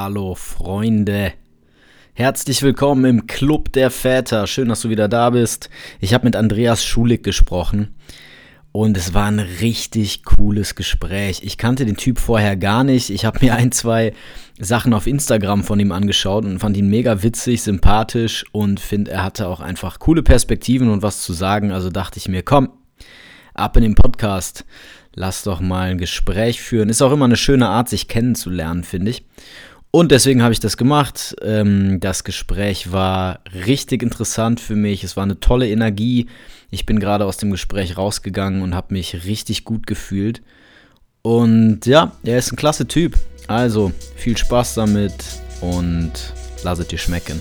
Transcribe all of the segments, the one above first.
Hallo Freunde. Herzlich willkommen im Club der Väter. Schön, dass du wieder da bist. Ich habe mit Andreas Schulig gesprochen und es war ein richtig cooles Gespräch. Ich kannte den Typ vorher gar nicht. Ich habe mir ein, zwei Sachen auf Instagram von ihm angeschaut und fand ihn mega witzig, sympathisch und finde, er hatte auch einfach coole Perspektiven und was zu sagen. Also dachte ich mir, komm, ab in den Podcast. Lass doch mal ein Gespräch führen. Ist auch immer eine schöne Art, sich kennenzulernen, finde ich. Und deswegen habe ich das gemacht. Ähm, das Gespräch war richtig interessant für mich. Es war eine tolle Energie. Ich bin gerade aus dem Gespräch rausgegangen und habe mich richtig gut gefühlt. Und ja, er ist ein klasse Typ. Also viel Spaß damit und lass es dir schmecken.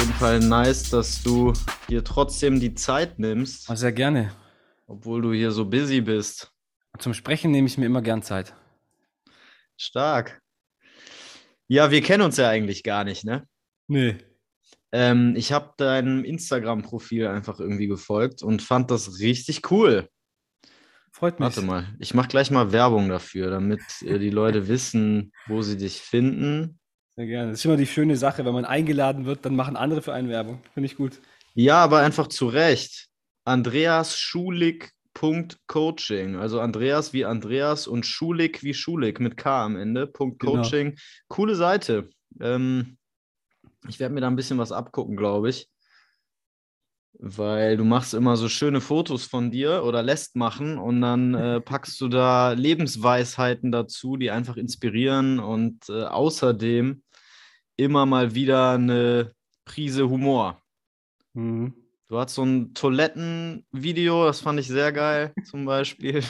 Jeden Fall nice, dass du dir trotzdem die Zeit nimmst. Ah, sehr gerne. Obwohl du hier so busy bist. Zum Sprechen nehme ich mir immer gern Zeit. Stark. Ja, wir kennen uns ja eigentlich gar nicht, ne? Nee. Ähm, ich habe deinem Instagram-Profil einfach irgendwie gefolgt und fand das richtig cool. Freut mich. Warte mal, ich mache gleich mal Werbung dafür, damit äh, die Leute wissen, wo sie dich finden. Sehr gerne. Das ist immer die schöne Sache, wenn man eingeladen wird, dann machen andere für einen Werbung. Finde ich gut. Ja, aber einfach zu Recht. Andreas Schulig.coaching. Also Andreas wie Andreas und Schulig wie Schulig mit K am Ende. Punkt Genau. Coaching. Coole Seite. Ähm, ich werde mir da ein bisschen was abgucken, glaube ich. Weil du machst immer so schöne Fotos von dir oder lässt machen und dann äh, packst du da Lebensweisheiten dazu, die einfach inspirieren und äh, außerdem immer mal wieder eine Prise Humor. Mhm. Du hast so ein Toilettenvideo, das fand ich sehr geil, zum Beispiel.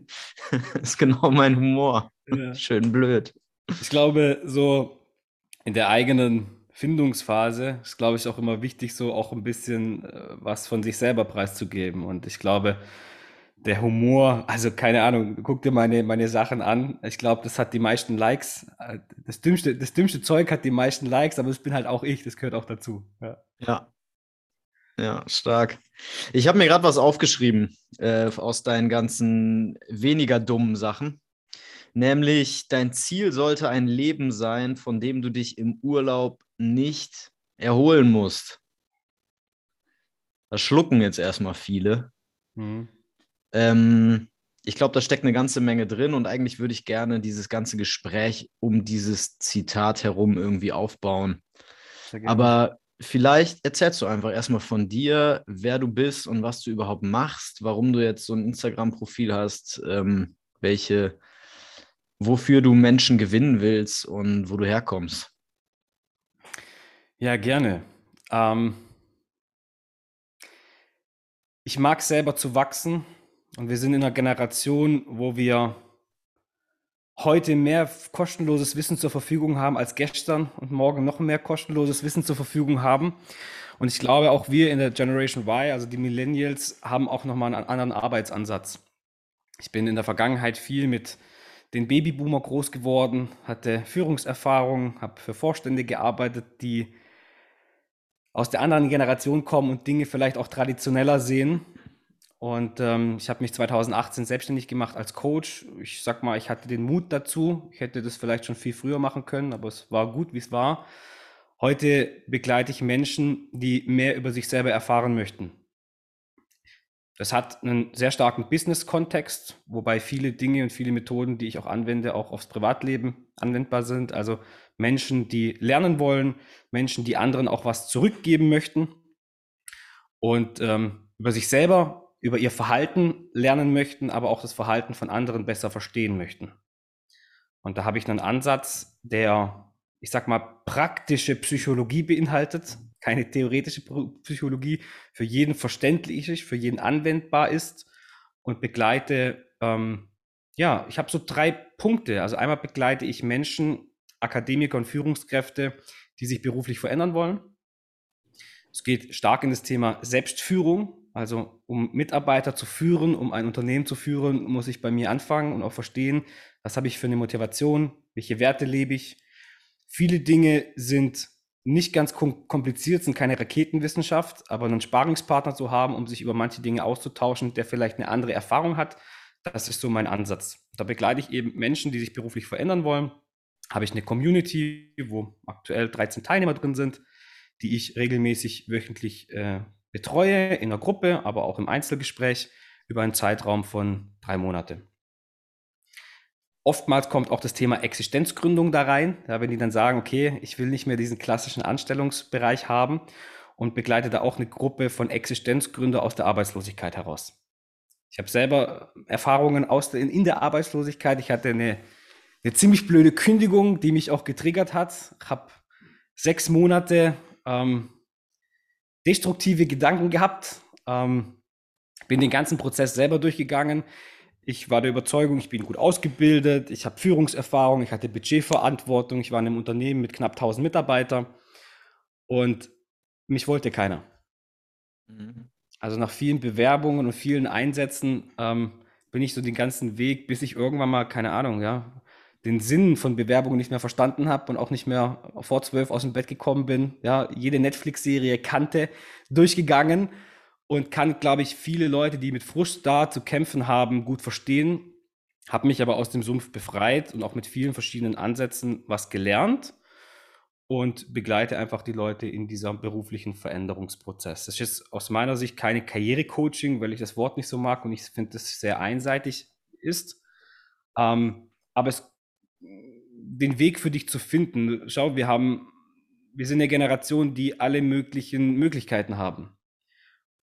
ist genau mein Humor. Ja. Schön blöd. Ich glaube, so in der eigenen Findungsphase ist, glaube ich, auch immer wichtig, so auch ein bisschen äh, was von sich selber preiszugeben. Und ich glaube, der Humor, also keine Ahnung, guck dir meine, meine Sachen an. Ich glaube, das hat die meisten Likes. Äh, Das dümmste, das dümmste Zeug hat die meisten Likes, aber das bin halt auch ich, das gehört auch dazu. Ja. Ja. Ja, stark. Ich habe mir gerade was aufgeschrieben äh, aus deinen ganzen weniger dummen Sachen. Nämlich, dein Ziel sollte ein Leben sein, von dem du dich im Urlaub nicht erholen musst. Das schlucken jetzt erstmal viele. Mhm. Ähm, ich glaube, da steckt eine ganze Menge drin und eigentlich würde ich gerne dieses ganze Gespräch um dieses Zitat herum irgendwie aufbauen. Aber vielleicht erzählst du einfach erstmal von dir, wer du bist und was du überhaupt machst, warum du jetzt so ein Instagram-Profil hast, ähm, welche, wofür du Menschen gewinnen willst und wo du herkommst. Ja, gerne. Ähm, ich mag selber zu wachsen und wir sind in einer Generation, wo wir heute mehr kostenloses Wissen zur Verfügung haben als gestern und morgen noch mehr kostenloses Wissen zur Verfügung haben. Und ich glaube, auch wir in der Generation Y, also die Millennials, haben auch nochmal einen anderen Arbeitsansatz. Ich bin in der Vergangenheit viel mit den Babyboomer groß geworden, hatte Führungserfahrung, habe für Vorstände gearbeitet, die aus der anderen Generation kommen und Dinge vielleicht auch traditioneller sehen. Und ähm, ich habe mich 2018 selbstständig gemacht als Coach. Ich sag mal, ich hatte den Mut dazu. Ich hätte das vielleicht schon viel früher machen können, aber es war gut, wie es war. Heute begleite ich Menschen, die mehr über sich selber erfahren möchten. Das hat einen sehr starken Business-Kontext, wobei viele Dinge und viele Methoden, die ich auch anwende, auch aufs Privatleben anwendbar sind. Also Menschen, die lernen wollen, Menschen, die anderen auch was zurückgeben möchten und ähm, über sich selber, über ihr Verhalten lernen möchten, aber auch das Verhalten von anderen besser verstehen möchten. Und da habe ich einen Ansatz, der, ich sag mal, praktische Psychologie beinhaltet, keine theoretische Psychologie, für jeden verständlich ist, für jeden anwendbar ist und begleite, ähm, ja, ich habe so drei Punkte. Also einmal begleite ich Menschen, Akademiker und Führungskräfte, die sich beruflich verändern wollen. Es geht stark in das Thema Selbstführung. Also um Mitarbeiter zu führen, um ein Unternehmen zu führen, muss ich bei mir anfangen und auch verstehen, was habe ich für eine Motivation, welche Werte lebe ich. Viele Dinge sind nicht ganz kompliziert, sind keine Raketenwissenschaft, aber einen Sparingspartner zu haben, um sich über manche Dinge auszutauschen, der vielleicht eine andere Erfahrung hat, das ist so mein Ansatz. Da begleite ich eben Menschen, die sich beruflich verändern wollen. Habe ich eine Community, wo aktuell 13 Teilnehmer drin sind, die ich regelmäßig wöchentlich äh, betreue, in der Gruppe, aber auch im Einzelgespräch über einen Zeitraum von drei Monate. Oftmals kommt auch das Thema Existenzgründung da rein, ja, wenn die dann sagen, okay, ich will nicht mehr diesen klassischen Anstellungsbereich haben und begleite da auch eine Gruppe von Existenzgründer aus der Arbeitslosigkeit heraus. Ich habe selber Erfahrungen aus der, in der Arbeitslosigkeit. Ich hatte eine, eine ziemlich blöde Kündigung, die mich auch getriggert hat. Ich habe sechs Monate ähm, destruktive Gedanken gehabt, ähm, bin den ganzen Prozess selber durchgegangen, ich war der Überzeugung, ich bin gut ausgebildet, ich habe Führungserfahrung, ich hatte Budgetverantwortung, ich war in einem Unternehmen mit knapp 1000 Mitarbeitern und mich wollte keiner. Mhm. Also nach vielen Bewerbungen und vielen Einsätzen ähm, bin ich so den ganzen Weg, bis ich irgendwann mal, keine Ahnung, ja, den Sinn von Bewerbungen nicht mehr verstanden habe und auch nicht mehr vor zwölf aus dem Bett gekommen bin, ja, jede Netflix-Serie kannte, durchgegangen und kann, glaube ich, viele Leute, die mit Frust da zu kämpfen haben, gut verstehen. Habe mich aber aus dem Sumpf befreit und auch mit vielen verschiedenen Ansätzen was gelernt und begleite einfach die Leute in diesem beruflichen Veränderungsprozess. Das ist aus meiner Sicht keine Karrierecoaching, weil ich das Wort nicht so mag und ich finde, das sehr einseitig ist. Ähm, aber es, den Weg für dich zu finden, schau, wir haben, wir sind eine Generation, die alle möglichen Möglichkeiten haben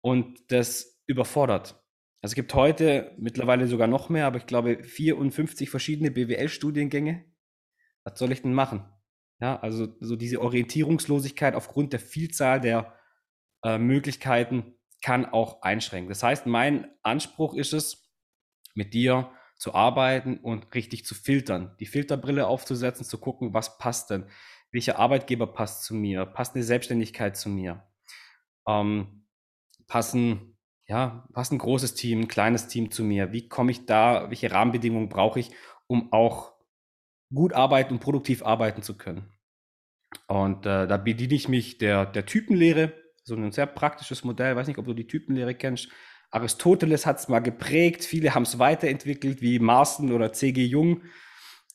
und das überfordert. Also es gibt heute mittlerweile sogar noch mehr, aber ich glaube 54 verschiedene BWL-Studiengänge. Was soll ich denn machen? Ja, also so diese Orientierungslosigkeit aufgrund der Vielzahl der äh, Möglichkeiten kann auch einschränken. Das heißt, mein Anspruch ist es, mit dir zu arbeiten und richtig zu filtern, die Filterbrille aufzusetzen, zu gucken, was passt denn, welcher Arbeitgeber passt zu mir, passt eine Selbstständigkeit zu mir. Ähm, passen, ja, passt ein großes Team, ein kleines Team zu mir? Wie komme ich da, welche Rahmenbedingungen brauche ich, um auch gut arbeiten und produktiv arbeiten zu können? Und äh, da bediene ich mich der, der Typenlehre, so ein sehr praktisches Modell. Ich weiß nicht, ob du die Typenlehre kennst. Aristoteles hat es mal geprägt, viele haben es weiterentwickelt, wie Marston oder C.G. Jung.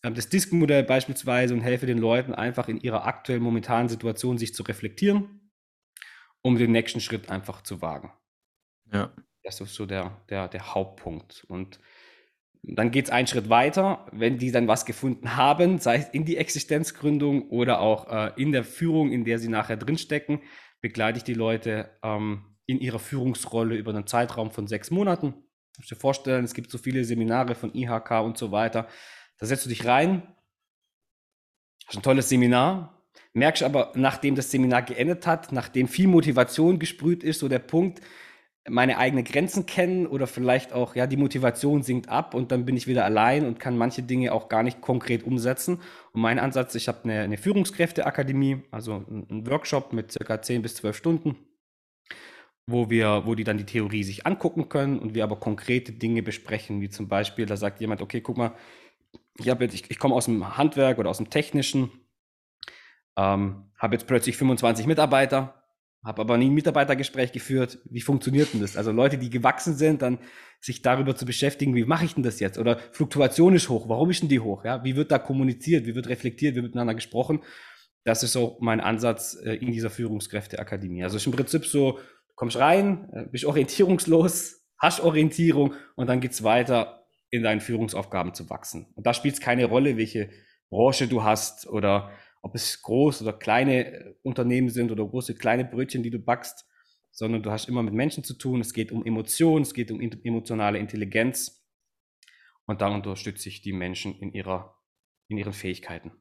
Ähm, das Disk-Modell beispielsweise und helfe den Leuten einfach in ihrer aktuellen momentanen Situation sich zu reflektieren um den nächsten Schritt einfach zu wagen. Ja. Das ist so der, der, der Hauptpunkt. Und dann geht es einen Schritt weiter, wenn die dann was gefunden haben, sei es in die Existenzgründung oder auch äh, in der Führung, in der sie nachher drinstecken, begleite ich die Leute ähm, in ihrer Führungsrolle über einen Zeitraum von sechs Monaten. Du musst dir vorstellen, es gibt so viele Seminare von IHK und so weiter. Da setzt du dich rein, hast ein tolles Seminar, merkst aber, nachdem das Seminar geendet hat, nachdem viel Motivation gesprüht ist, so der Punkt, meine eigenen Grenzen kennen oder vielleicht auch, ja, die Motivation sinkt ab und dann bin ich wieder allein und kann manche Dinge auch gar nicht konkret umsetzen. Und mein Ansatz, ich habe eine, eine Führungskräfteakademie, also einen Workshop mit circa 10 bis 12 Stunden, wo wir, wo die dann die Theorie sich angucken können und wir aber konkrete Dinge besprechen, wie zum Beispiel, da sagt jemand, okay, guck mal, ich, ich, ich komme aus dem Handwerk oder aus dem Technischen, ähm, habe jetzt plötzlich 25 Mitarbeiter, habe aber nie ein Mitarbeitergespräch geführt. Wie funktioniert denn das? Also Leute, die gewachsen sind, dann sich darüber zu beschäftigen, wie mache ich denn das jetzt? Oder Fluktuation ist hoch, warum ist denn die hoch? Ja? Wie wird da kommuniziert, wie wird reflektiert, wie wird miteinander gesprochen? Das ist so mein Ansatz äh, in dieser Führungskräfteakademie. Also ist im Prinzip so, kommst rein, äh, bist orientierungslos, hast Orientierung und dann geht's weiter in deinen Führungsaufgaben zu wachsen. Und da spielt es keine Rolle, welche Branche du hast oder ob es groß oder kleine äh, Unternehmen sind oder große, kleine Brötchen, die du backst, sondern du hast immer mit Menschen zu tun. Es geht um Emotionen, es geht um emotionale Intelligenz. Und da unterstütze ich die Menschen in, ihrer, in ihren Fähigkeiten.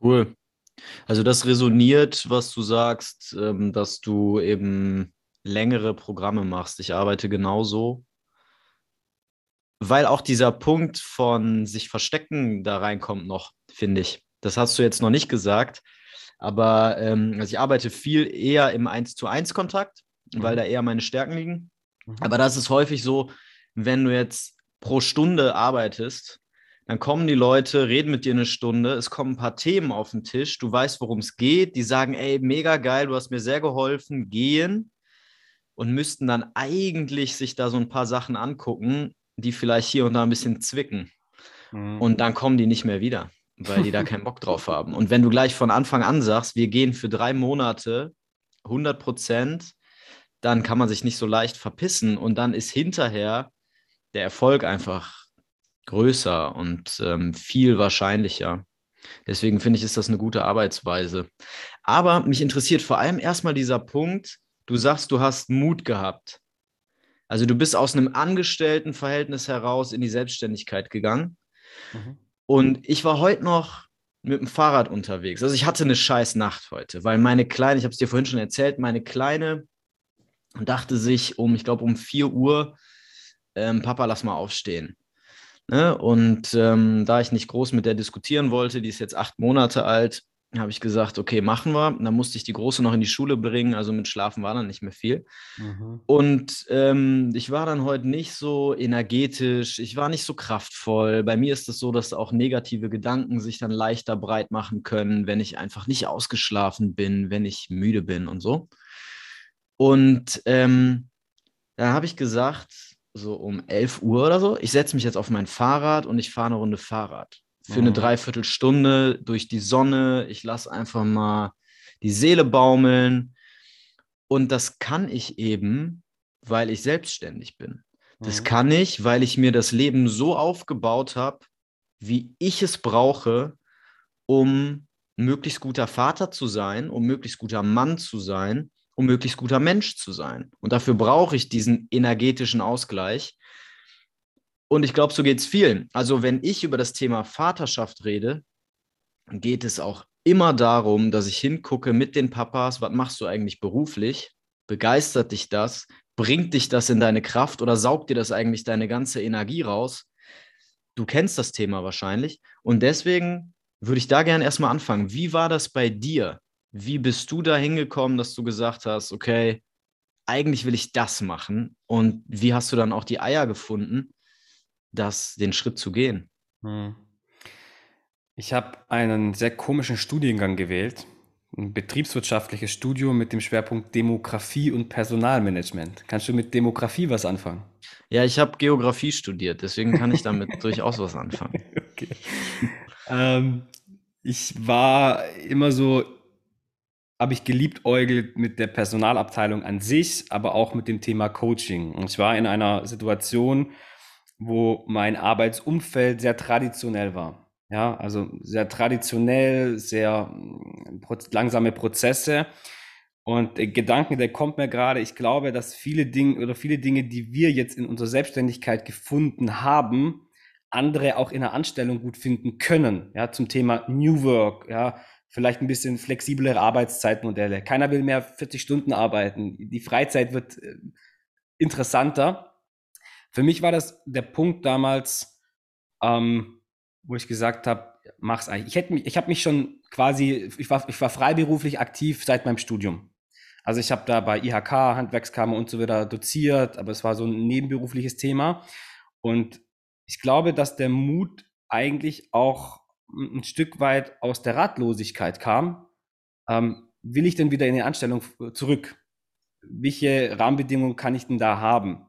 Cool. Also das resoniert, was du sagst, ähm, dass du eben längere Programme machst. Ich arbeite genauso, weil auch dieser Punkt von sich verstecken da reinkommt noch, finde ich. Das hast du jetzt noch nicht gesagt. Aber ähm, also ich arbeite viel eher im 1 zu 1 Kontakt, mhm. weil da eher meine Stärken liegen. Mhm. Aber das ist häufig so, wenn du jetzt pro Stunde arbeitest, Dann kommen die Leute, reden mit dir eine Stunde, es kommen ein paar Themen auf den Tisch, du weißt, worum es geht, die sagen, ey, mega geil, du hast mir sehr geholfen, gehen und müssten dann eigentlich sich da so ein paar Sachen angucken, die vielleicht hier und da ein bisschen zwicken. Mhm. Und dann kommen die nicht mehr wieder, weil die da keinen Bock drauf haben. Und wenn du gleich von Anfang an sagst, wir gehen für drei Monate 100 Prozent, dann kann man sich nicht so leicht verpissen und dann ist hinterher der Erfolg einfach größer und ähm, viel wahrscheinlicher. Deswegen finde ich, ist das eine gute Arbeitsweise. Aber mich interessiert vor allem erstmal dieser Punkt, du sagst, du hast Mut gehabt. Also du bist aus einem Angestelltenverhältnis heraus in die Selbstständigkeit gegangen. Mhm. Und ich war heute noch mit dem Fahrrad unterwegs. Also ich hatte eine scheiß Nacht heute, weil meine Kleine, ich habe es dir vorhin schon erzählt, meine Kleine dachte sich um, ich glaube um 4 Uhr, ähm, Papa, lass mal aufstehen. Ne? Und ähm, da ich nicht groß mit der diskutieren wollte, die ist jetzt acht Monate alt, habe ich gesagt, okay, machen wir. dann musste ich die Große noch in die Schule bringen, also mit Schlafen war dann nicht mehr viel. Mhm. Und ähm, ich war dann heute nicht so energetisch, ich war nicht so kraftvoll. Bei mir ist es so, dass auch negative Gedanken sich dann leichter breit machen können, wenn ich einfach nicht ausgeschlafen bin, wenn ich müde bin und so. Und ähm, da habe ich gesagt, so um 11 Uhr oder so, ich setze mich jetzt auf mein Fahrrad und ich fahre eine Runde Fahrrad für eine mhm. Dreiviertelstunde durch die Sonne. Ich lasse einfach mal die Seele baumeln. Und das kann ich eben, weil ich selbstständig bin. Das mhm. kann ich, weil ich mir das Leben so aufgebaut habe, wie ich es brauche, um möglichst guter Vater zu sein, um möglichst guter Mann zu sein, um möglichst guter Mensch zu sein. Und dafür brauche ich diesen energetischen Ausgleich. Und ich glaube, so geht es vielen. Also wenn ich über das Thema Vaterschaft rede, geht es auch immer darum, dass ich hingucke mit den Papas, was machst du eigentlich beruflich? Begeistert dich das? Bringt dich das in deine Kraft oder saugt dir das eigentlich deine ganze Energie raus? Du kennst das Thema wahrscheinlich. Und deswegen würde ich da gerne erstmal anfangen. Wie war das bei dir? Wie bist du da hingekommen, dass du gesagt hast, okay, eigentlich will ich das machen? Und wie hast du dann auch die Eier gefunden, das, den Schritt zu gehen? Hm. Ich habe einen sehr komischen Studiengang gewählt, ein betriebswirtschaftliches Studium mit dem Schwerpunkt Demografie und Personalmanagement. Kannst du mit Demografie was anfangen? Ja, ich habe Geografie studiert, deswegen kann ich damit durchaus was anfangen. Okay. Ähm, ich war immer so, habe ich geliebt äugelt mit der Personalabteilung an sich, aber auch mit dem Thema Coaching. Und ich war in einer Situation, wo mein Arbeitsumfeld sehr traditionell war. Ja, also sehr traditionell, sehr mm, langsame Prozesse. Und der Gedanke, der kommt mir gerade, ich glaube, dass viele Dinge oder viele Dinge, die wir jetzt in unserer Selbstständigkeit gefunden haben, andere auch in der Anstellung gut finden können. Ja, zum Thema New Work, ja, vielleicht ein bisschen flexiblere Arbeitszeitmodelle. Keiner will mehr 40 Stunden arbeiten. Die Freizeit wird äh, interessanter. Für mich war das der Punkt damals, ähm, wo ich gesagt habe, mach's eigentlich. Ich hätte mich, ich habe mich schon quasi, ich war, ich war freiberuflich aktiv seit meinem Studium. Also ich habe da bei IHK, Handwerkskammer und so weiter doziert, aber es war so ein nebenberufliches Thema. Und ich glaube, dass der Mut eigentlich auch ein Stück weit aus der Ratlosigkeit kam. Ähm, will ich denn wieder in die Anstellung zurück? Welche Rahmenbedingungen kann ich denn da haben?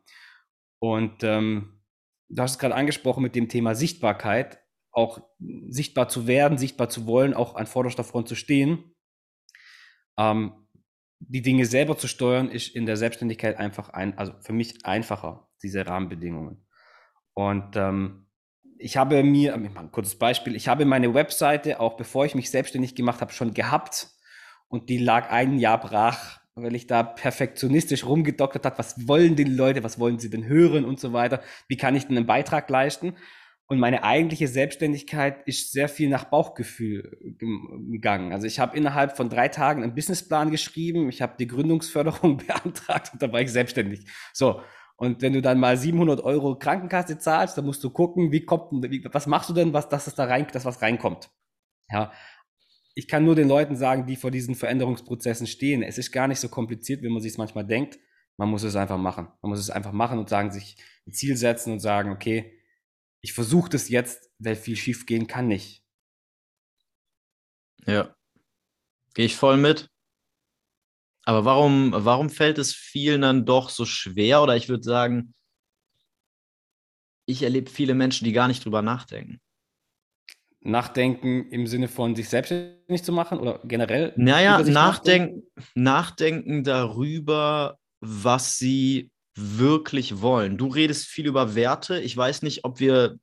Und ähm, du hast es gerade angesprochen mit dem Thema Sichtbarkeit, auch sichtbar zu werden, sichtbar zu wollen, auch an vorderster Front zu stehen. Ähm, die Dinge selber zu steuern, ist in der Selbstständigkeit einfach ein, also für mich einfacher, diese Rahmenbedingungen. Und ähm, ich habe mir, ein kurzes Beispiel, ich habe meine Webseite, auch bevor ich mich selbstständig gemacht habe, schon gehabt. Und die lag ein Jahr brach weil ich da perfektionistisch rumgedoktert habe, was wollen die Leute, was wollen sie denn hören und so weiter, wie kann ich denn einen Beitrag leisten. Und meine eigentliche Selbstständigkeit ist sehr viel nach Bauchgefühl gegangen. Also ich habe innerhalb von drei Tagen einen Businessplan geschrieben, ich habe die Gründungsförderung beantragt und dann war ich selbstständig. So, und wenn du dann mal 700 Euro Krankenkasse zahlst, dann musst du gucken, wie kommt, wie, was machst du denn, was, dass das da rein, dass was reinkommt. Ja, ich kann nur den Leuten sagen, die vor diesen Veränderungsprozessen stehen, es ist gar nicht so kompliziert, wie man sich es manchmal denkt. Man muss es einfach machen. Man muss es einfach machen und sagen, sich ein Ziel setzen und sagen, okay, ich versuche das jetzt, weil viel schief gehen kann nicht. Ja. Gehe ich voll mit. Aber warum, warum fällt es vielen dann doch so schwer? Oder ich würde sagen, ich erlebe viele Menschen, die gar nicht drüber nachdenken. Nachdenken im Sinne von sich selbstständig zu machen oder generell? Naja, nachdenken, nachdenken, darüber, was sie wirklich wollen. Du redest viel über Werte. Ich weiß nicht, ob wir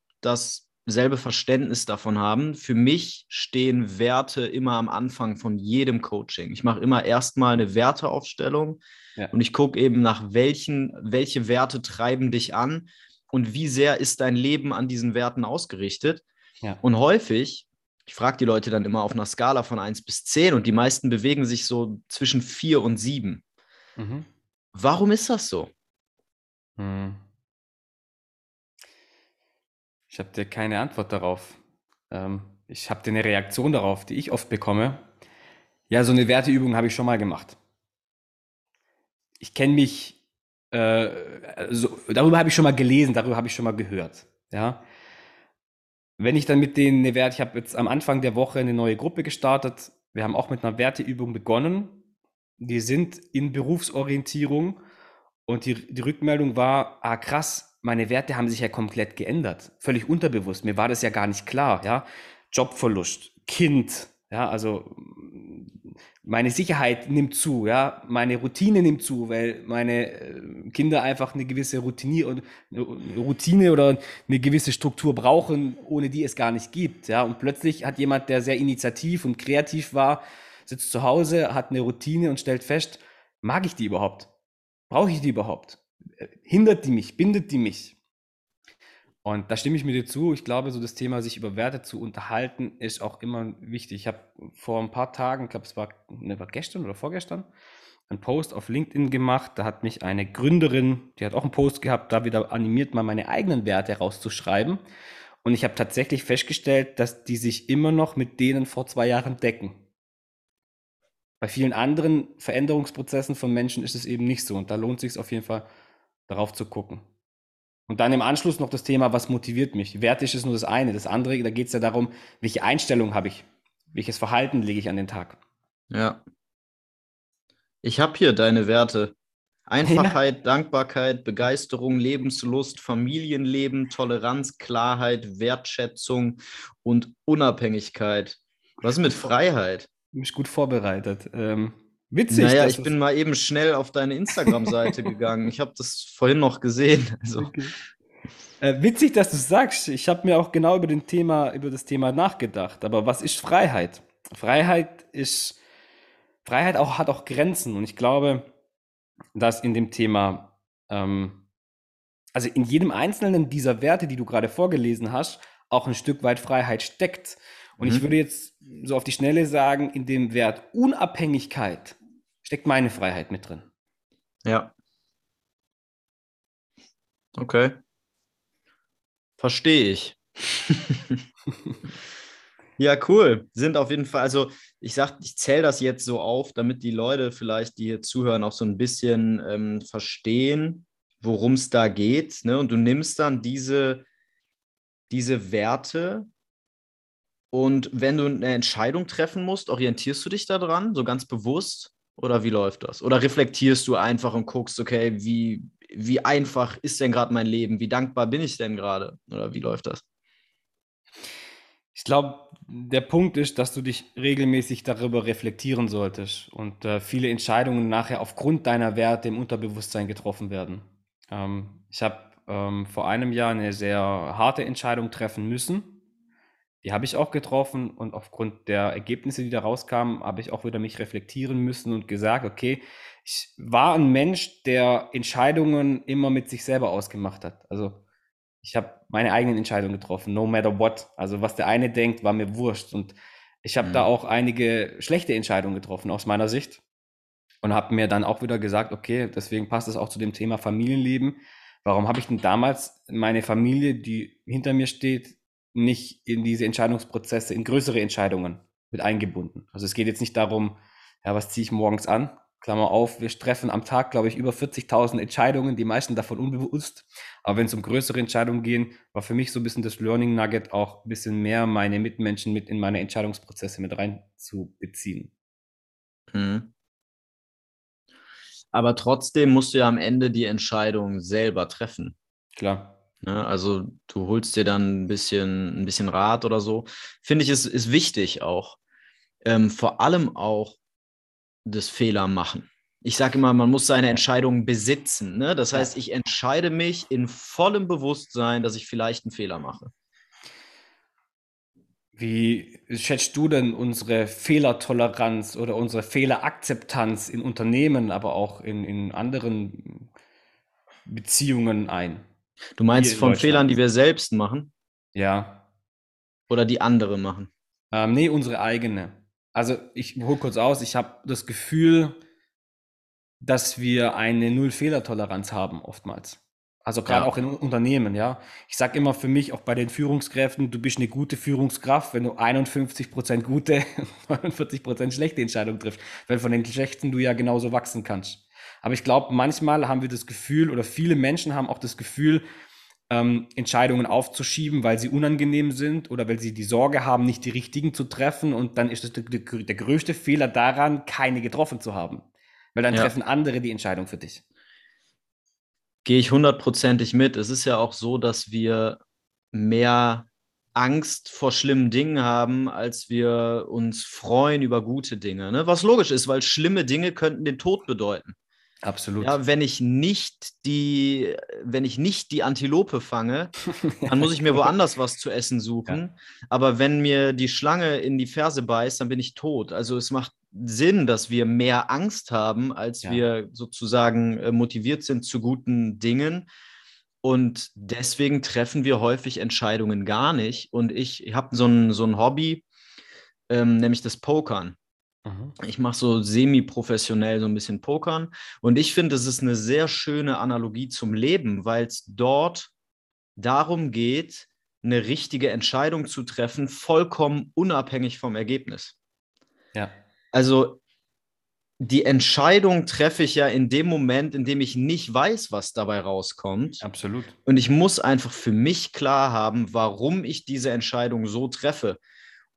dasselbe Verständnis davon haben. Für mich stehen Werte immer am Anfang von jedem Coaching. Ich mache immer erstmal eine Werteaufstellung ja. und ich gucke eben nach welchen, welche Werte treiben dich an und wie sehr ist dein Leben an diesen Werten ausgerichtet. Ja. Und häufig, ich frage die Leute dann immer auf einer Skala von 1 bis 10 und die meisten bewegen sich so zwischen 4 und 7. Mhm. Warum ist das so? Hm. Ich habe dir keine Antwort darauf. Ähm, ich habe dir eine Reaktion darauf, die ich oft bekomme. Ja, so eine Werteübung habe ich schon mal gemacht. Ich kenne mich, äh, also, darüber habe ich schon mal gelesen, darüber habe ich schon mal gehört. Ja. Wenn ich dann mit denen eine Werte, ich habe jetzt am Anfang der Woche eine neue Gruppe gestartet. Wir haben auch mit einer Werteübung begonnen. Wir sind in Berufsorientierung und die, die Rückmeldung war, ah krass, meine Werte haben sich ja komplett geändert. Völlig unterbewusst. Mir war das ja gar nicht klar, ja. Jobverlust, Kind, ja, also meine Sicherheit nimmt zu, ja, meine Routine nimmt zu, weil meine äh, Kinder einfach eine gewisse Routine, Routine oder eine gewisse Struktur brauchen, ohne die es gar nicht gibt, ja. Und plötzlich hat jemand, der sehr initiativ und kreativ war, sitzt zu Hause, hat eine Routine und stellt fest, mag ich die überhaupt? Brauche ich die überhaupt? Hindert die mich? Bindet die mich? Und da stimme ich mir dir zu. Ich glaube, so das Thema, sich über Werte zu unterhalten, ist auch immer wichtig. Ich habe vor ein paar Tagen, ich glaube, es war, ne, war gestern oder vorgestern, einen Post auf LinkedIn gemacht. Da hat mich eine Gründerin, die hat auch einen Post gehabt, da wieder animiert, mal meine eigenen Werte rauszuschreiben. Und ich habe tatsächlich festgestellt, dass die sich immer noch mit denen vor zwei Jahren decken. Bei vielen anderen Veränderungsprozessen von Menschen ist es eben nicht so. Und da lohnt es sich auf jeden Fall, darauf zu gucken. Und dann im Anschluss noch das Thema, was motiviert mich? Wertig ist nur das eine. Das andere, da geht es ja darum, welche Einstellung habe ich? Welches Verhalten lege ich an den Tag? Ja. Ich habe hier deine Werte. Einfachheit, ja. Dankbarkeit, Begeisterung, Lebenslust, Familienleben, Toleranz, Klarheit, Wertschätzung und Unabhängigkeit. Was ist mit Freiheit? mich gut vorbereitet. Ähm, witzig. Naja, ich bin mal eben schnell auf deine Instagram-Seite gegangen. Ich habe das vorhin noch gesehen. Also. Okay. Äh, witzig, dass du sagst. Ich habe mir auch genau über, den Thema, über das Thema nachgedacht. Aber was ist Freiheit? Freiheit ist, Freiheit auch, hat auch Grenzen. Und ich glaube, dass in dem Thema, ähm, also in jedem einzelnen dieser Werte, die du gerade vorgelesen hast, auch ein Stück weit Freiheit steckt. Und mhm. ich würde jetzt so auf die Schnelle sagen, in dem Wert Unabhängigkeit steckt meine Freiheit mit drin. Ja. Okay. Verstehe ich. ja, cool. Sind auf jeden Fall, also ich sag, ich zähle das jetzt so auf, damit die Leute vielleicht, die hier zuhören, auch so ein bisschen ähm, verstehen, worum es da geht. Ne? Und du nimmst dann diese, diese Werte und wenn du eine Entscheidung treffen musst, orientierst du dich daran, so ganz bewusst? Oder wie läuft das? Oder reflektierst du einfach und guckst, okay, wie, wie einfach ist denn gerade mein Leben? Wie dankbar bin ich denn gerade? Oder wie läuft das? Ich glaube, der Punkt ist, dass du dich regelmäßig darüber reflektieren solltest und äh, viele Entscheidungen nachher aufgrund deiner Werte im Unterbewusstsein getroffen werden. Ähm, ich habe ähm, vor einem Jahr eine sehr harte Entscheidung treffen müssen die habe ich auch getroffen und aufgrund der Ergebnisse, die da rauskamen, habe ich auch wieder mich reflektieren müssen und gesagt, okay, ich war ein Mensch, der Entscheidungen immer mit sich selber ausgemacht hat. Also ich habe meine eigenen Entscheidungen getroffen, no matter what. Also was der eine denkt, war mir wurscht. Und ich habe mhm. da auch einige schlechte Entscheidungen getroffen aus meiner Sicht und habe mir dann auch wieder gesagt, okay, deswegen passt es auch zu dem Thema Familienleben. Warum habe ich denn damals meine Familie, die hinter mir steht, nicht in diese Entscheidungsprozesse, in größere Entscheidungen mit eingebunden. Also es geht jetzt nicht darum, ja, was ziehe ich morgens an, Klammer auf, wir treffen am Tag, glaube ich, über 40.000 Entscheidungen, die meisten davon unbewusst. Aber wenn es um größere Entscheidungen gehen, war für mich so ein bisschen das Learning Nugget auch ein bisschen mehr meine Mitmenschen mit in meine Entscheidungsprozesse mit reinzubeziehen. Mhm. Aber trotzdem musst du ja am Ende die Entscheidung selber treffen. Klar. Ne? Also du holst dir dann ein bisschen, ein bisschen Rat oder so. Finde ich, ist, ist wichtig auch. Ähm, vor allem auch das Fehler machen. Ich sage immer, man muss seine Entscheidungen besitzen. Ne? Das heißt, ich entscheide mich in vollem Bewusstsein, dass ich vielleicht einen Fehler mache. Wie schätzt du denn unsere Fehlertoleranz oder unsere Fehlerakzeptanz in Unternehmen, aber auch in, in anderen Beziehungen ein? Du meinst von Fehlern, die wir selbst machen? Ja. Oder die andere machen? Ähm, nee, unsere eigene. Also ich hole kurz aus, ich habe das Gefühl, dass wir eine Null-Fehler-Toleranz haben oftmals. Also gerade ja. auch in Unternehmen, ja. Ich sage immer für mich, auch bei den Führungskräften, du bist eine gute Führungskraft, wenn du 51% gute und 49% schlechte Entscheidungen triffst, weil von den schlechten du ja genauso wachsen kannst. Aber ich glaube, manchmal haben wir das Gefühl, oder viele Menschen haben auch das Gefühl, ähm, Entscheidungen aufzuschieben, weil sie unangenehm sind oder weil sie die Sorge haben, nicht die richtigen zu treffen. Und dann ist der, der, der größte Fehler daran, keine getroffen zu haben. Weil dann ja. treffen andere die Entscheidung für dich. Gehe ich hundertprozentig mit. Es ist ja auch so, dass wir mehr Angst vor schlimmen Dingen haben, als wir uns freuen über gute Dinge. Ne? Was logisch ist, weil schlimme Dinge könnten den Tod bedeuten. Absolut. Ja, wenn ich nicht die, wenn ich nicht die Antilope fange, dann muss ich mir woanders was zu essen suchen. Ja. Aber wenn mir die Schlange in die Ferse beißt, dann bin ich tot. Also es macht Sinn, dass wir mehr Angst haben, als ja. wir sozusagen äh, motiviert sind zu guten Dingen. Und deswegen treffen wir häufig Entscheidungen gar nicht. Und ich, ich habe so ein, so ein Hobby, ähm, nämlich das Pokern. Mhm. Ich mache so semi-professionell so ein bisschen Pokern. Und ich finde, es ist eine sehr schöne Analogie zum Leben, weil es dort darum geht, eine richtige Entscheidung zu treffen, vollkommen unabhängig vom Ergebnis. Ja. Also die Entscheidung treffe ich ja in dem Moment, in dem ich nicht weiß, was dabei rauskommt. Absolut. Und ich muss einfach für mich klar haben, warum ich diese Entscheidung so treffe.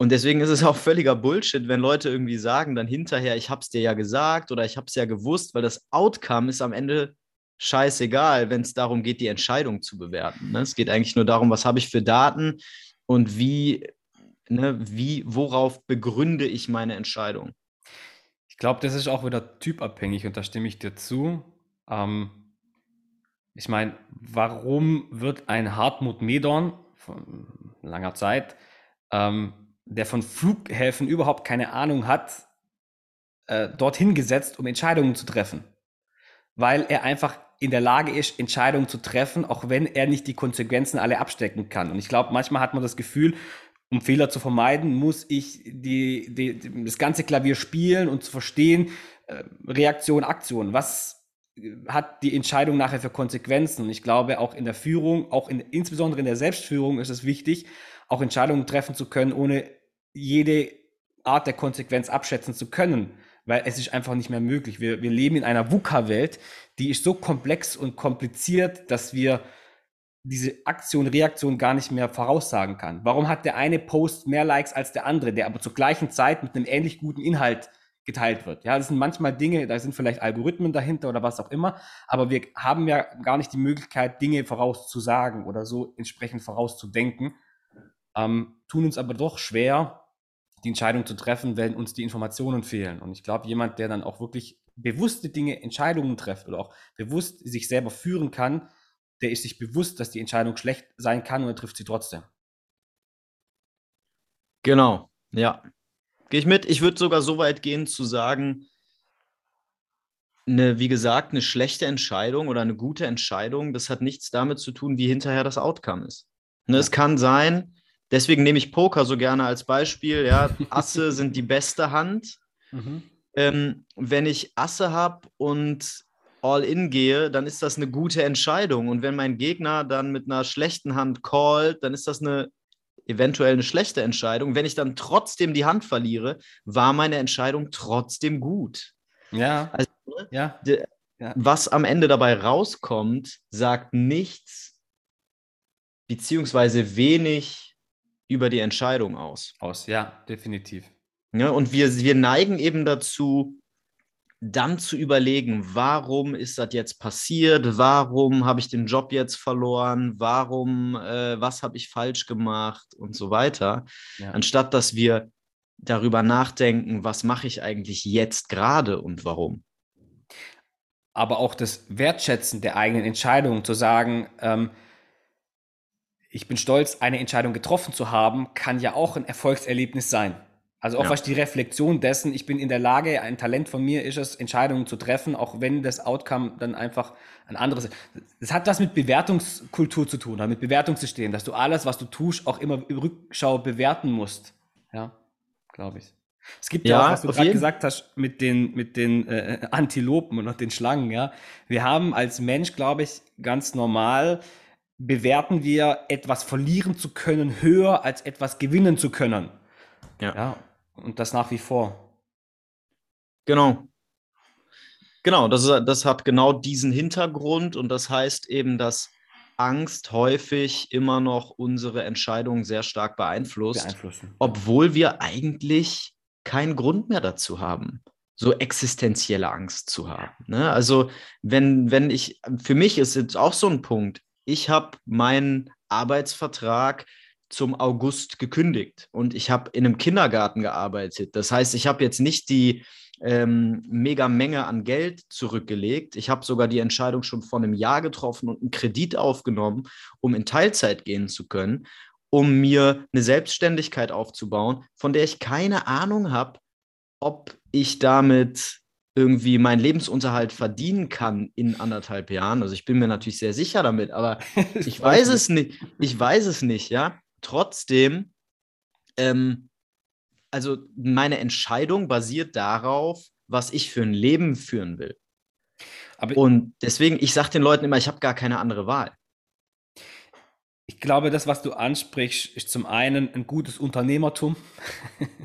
Und deswegen ist es auch völliger Bullshit, wenn Leute irgendwie sagen, dann hinterher, ich habe es dir ja gesagt oder ich habe es ja gewusst, weil das Outcome ist am Ende scheißegal, wenn es darum geht, die Entscheidung zu bewerten. Ne? Es geht eigentlich nur darum, was habe ich für Daten und wie, ne, wie, worauf begründe ich meine Entscheidung. Ich glaube, das ist auch wieder typabhängig und da stimme ich dir zu. Ähm, ich meine, warum wird ein Hartmut Medorn von langer Zeit ähm, der von Flughäfen überhaupt keine Ahnung hat, äh, dorthin gesetzt, um Entscheidungen zu treffen. Weil er einfach in der Lage ist, Entscheidungen zu treffen, auch wenn er nicht die Konsequenzen alle abstecken kann. Und ich glaube, manchmal hat man das Gefühl, um Fehler zu vermeiden, muss ich die, die, das ganze Klavier spielen und zu verstehen, äh, Reaktion, Aktion. Was äh, hat die Entscheidung nachher für Konsequenzen? Und ich glaube, auch in der Führung, auch in, insbesondere in der Selbstführung ist es wichtig, auch Entscheidungen treffen zu können, ohne jede Art der Konsequenz abschätzen zu können, weil es ist einfach nicht mehr möglich. Wir, wir leben in einer VUCA-Welt, die ist so komplex und kompliziert, dass wir diese Aktion, Reaktion gar nicht mehr voraussagen kann. Warum hat der eine Post mehr Likes als der andere, der aber zur gleichen Zeit mit einem ähnlich guten Inhalt geteilt wird? Ja, das sind manchmal Dinge, da sind vielleicht Algorithmen dahinter oder was auch immer, aber wir haben ja gar nicht die Möglichkeit, Dinge vorauszusagen oder so entsprechend vorauszudenken ähm, tun uns aber doch schwer, die Entscheidung zu treffen, wenn uns die Informationen fehlen. Und ich glaube, jemand, der dann auch wirklich bewusste Dinge, Entscheidungen trifft oder auch bewusst sich selber führen kann, der ist sich bewusst, dass die Entscheidung schlecht sein kann und er trifft sie trotzdem. Genau, ja. Gehe ich mit. Ich würde sogar so weit gehen zu sagen, eine, wie gesagt, eine schlechte Entscheidung oder eine gute Entscheidung, das hat nichts damit zu tun, wie hinterher das Outcome ist. Ne, es kann sein, Deswegen nehme ich Poker so gerne als Beispiel. Ja, Asse sind die beste Hand. Mhm. Ähm, wenn ich Asse habe und All-In gehe, dann ist das eine gute Entscheidung. Und wenn mein Gegner dann mit einer schlechten Hand callt, dann ist das eine eventuell eine schlechte Entscheidung. Wenn ich dann trotzdem die Hand verliere, war meine Entscheidung trotzdem gut. Ja. Also, ja. Ja. Was am Ende dabei rauskommt, sagt nichts beziehungsweise wenig über die Entscheidung aus. Aus, ja, definitiv. Ja, und wir, wir neigen eben dazu, dann zu überlegen, warum ist das jetzt passiert? Warum habe ich den Job jetzt verloren? Warum, äh, was habe ich falsch gemacht und so weiter? Ja. Anstatt dass wir darüber nachdenken, was mache ich eigentlich jetzt gerade und warum. Aber auch das Wertschätzen der eigenen Entscheidung, zu sagen, ähm, ich bin stolz, eine Entscheidung getroffen zu haben, kann ja auch ein Erfolgserlebnis sein. Also auch ja. was die Reflexion dessen, ich bin in der Lage, ein Talent von mir ist es, Entscheidungen zu treffen, auch wenn das Outcome dann einfach ein anderes ist. Das hat was mit Bewertungskultur zu tun, mit Bewertungssystem, dass du alles, was du tust, auch immer im Rückschau bewerten musst. Ja, glaube ich. Es gibt ja, ja auch, was du gerade gesagt hast, mit den, mit den äh, Antilopen und den Schlangen, ja. Wir haben als Mensch, glaube ich, ganz normal bewerten wir, etwas verlieren zu können, höher als etwas gewinnen zu können. Ja. ja und das nach wie vor. Genau. Genau, das, ist, das hat genau diesen Hintergrund und das heißt eben, dass Angst häufig immer noch unsere Entscheidungen sehr stark beeinflusst, obwohl wir eigentlich keinen Grund mehr dazu haben, so existenzielle Angst zu haben. Ne? Also wenn, wenn ich, für mich ist jetzt auch so ein Punkt, ich habe meinen Arbeitsvertrag zum August gekündigt und ich habe in einem Kindergarten gearbeitet. Das heißt, ich habe jetzt nicht die ähm, mega Menge an Geld zurückgelegt. Ich habe sogar die Entscheidung schon vor einem Jahr getroffen und einen Kredit aufgenommen, um in Teilzeit gehen zu können, um mir eine Selbstständigkeit aufzubauen, von der ich keine Ahnung habe, ob ich damit irgendwie meinen Lebensunterhalt verdienen kann in anderthalb Jahren. Also ich bin mir natürlich sehr sicher damit, aber ich weiß es nicht. Ich weiß es nicht, ja trotzdem, ähm, also meine Entscheidung basiert darauf, was ich für ein Leben führen will. Aber und deswegen, ich sage den Leuten immer, ich habe gar keine andere Wahl. Ich glaube, das, was du ansprichst, ist zum einen ein gutes Unternehmertum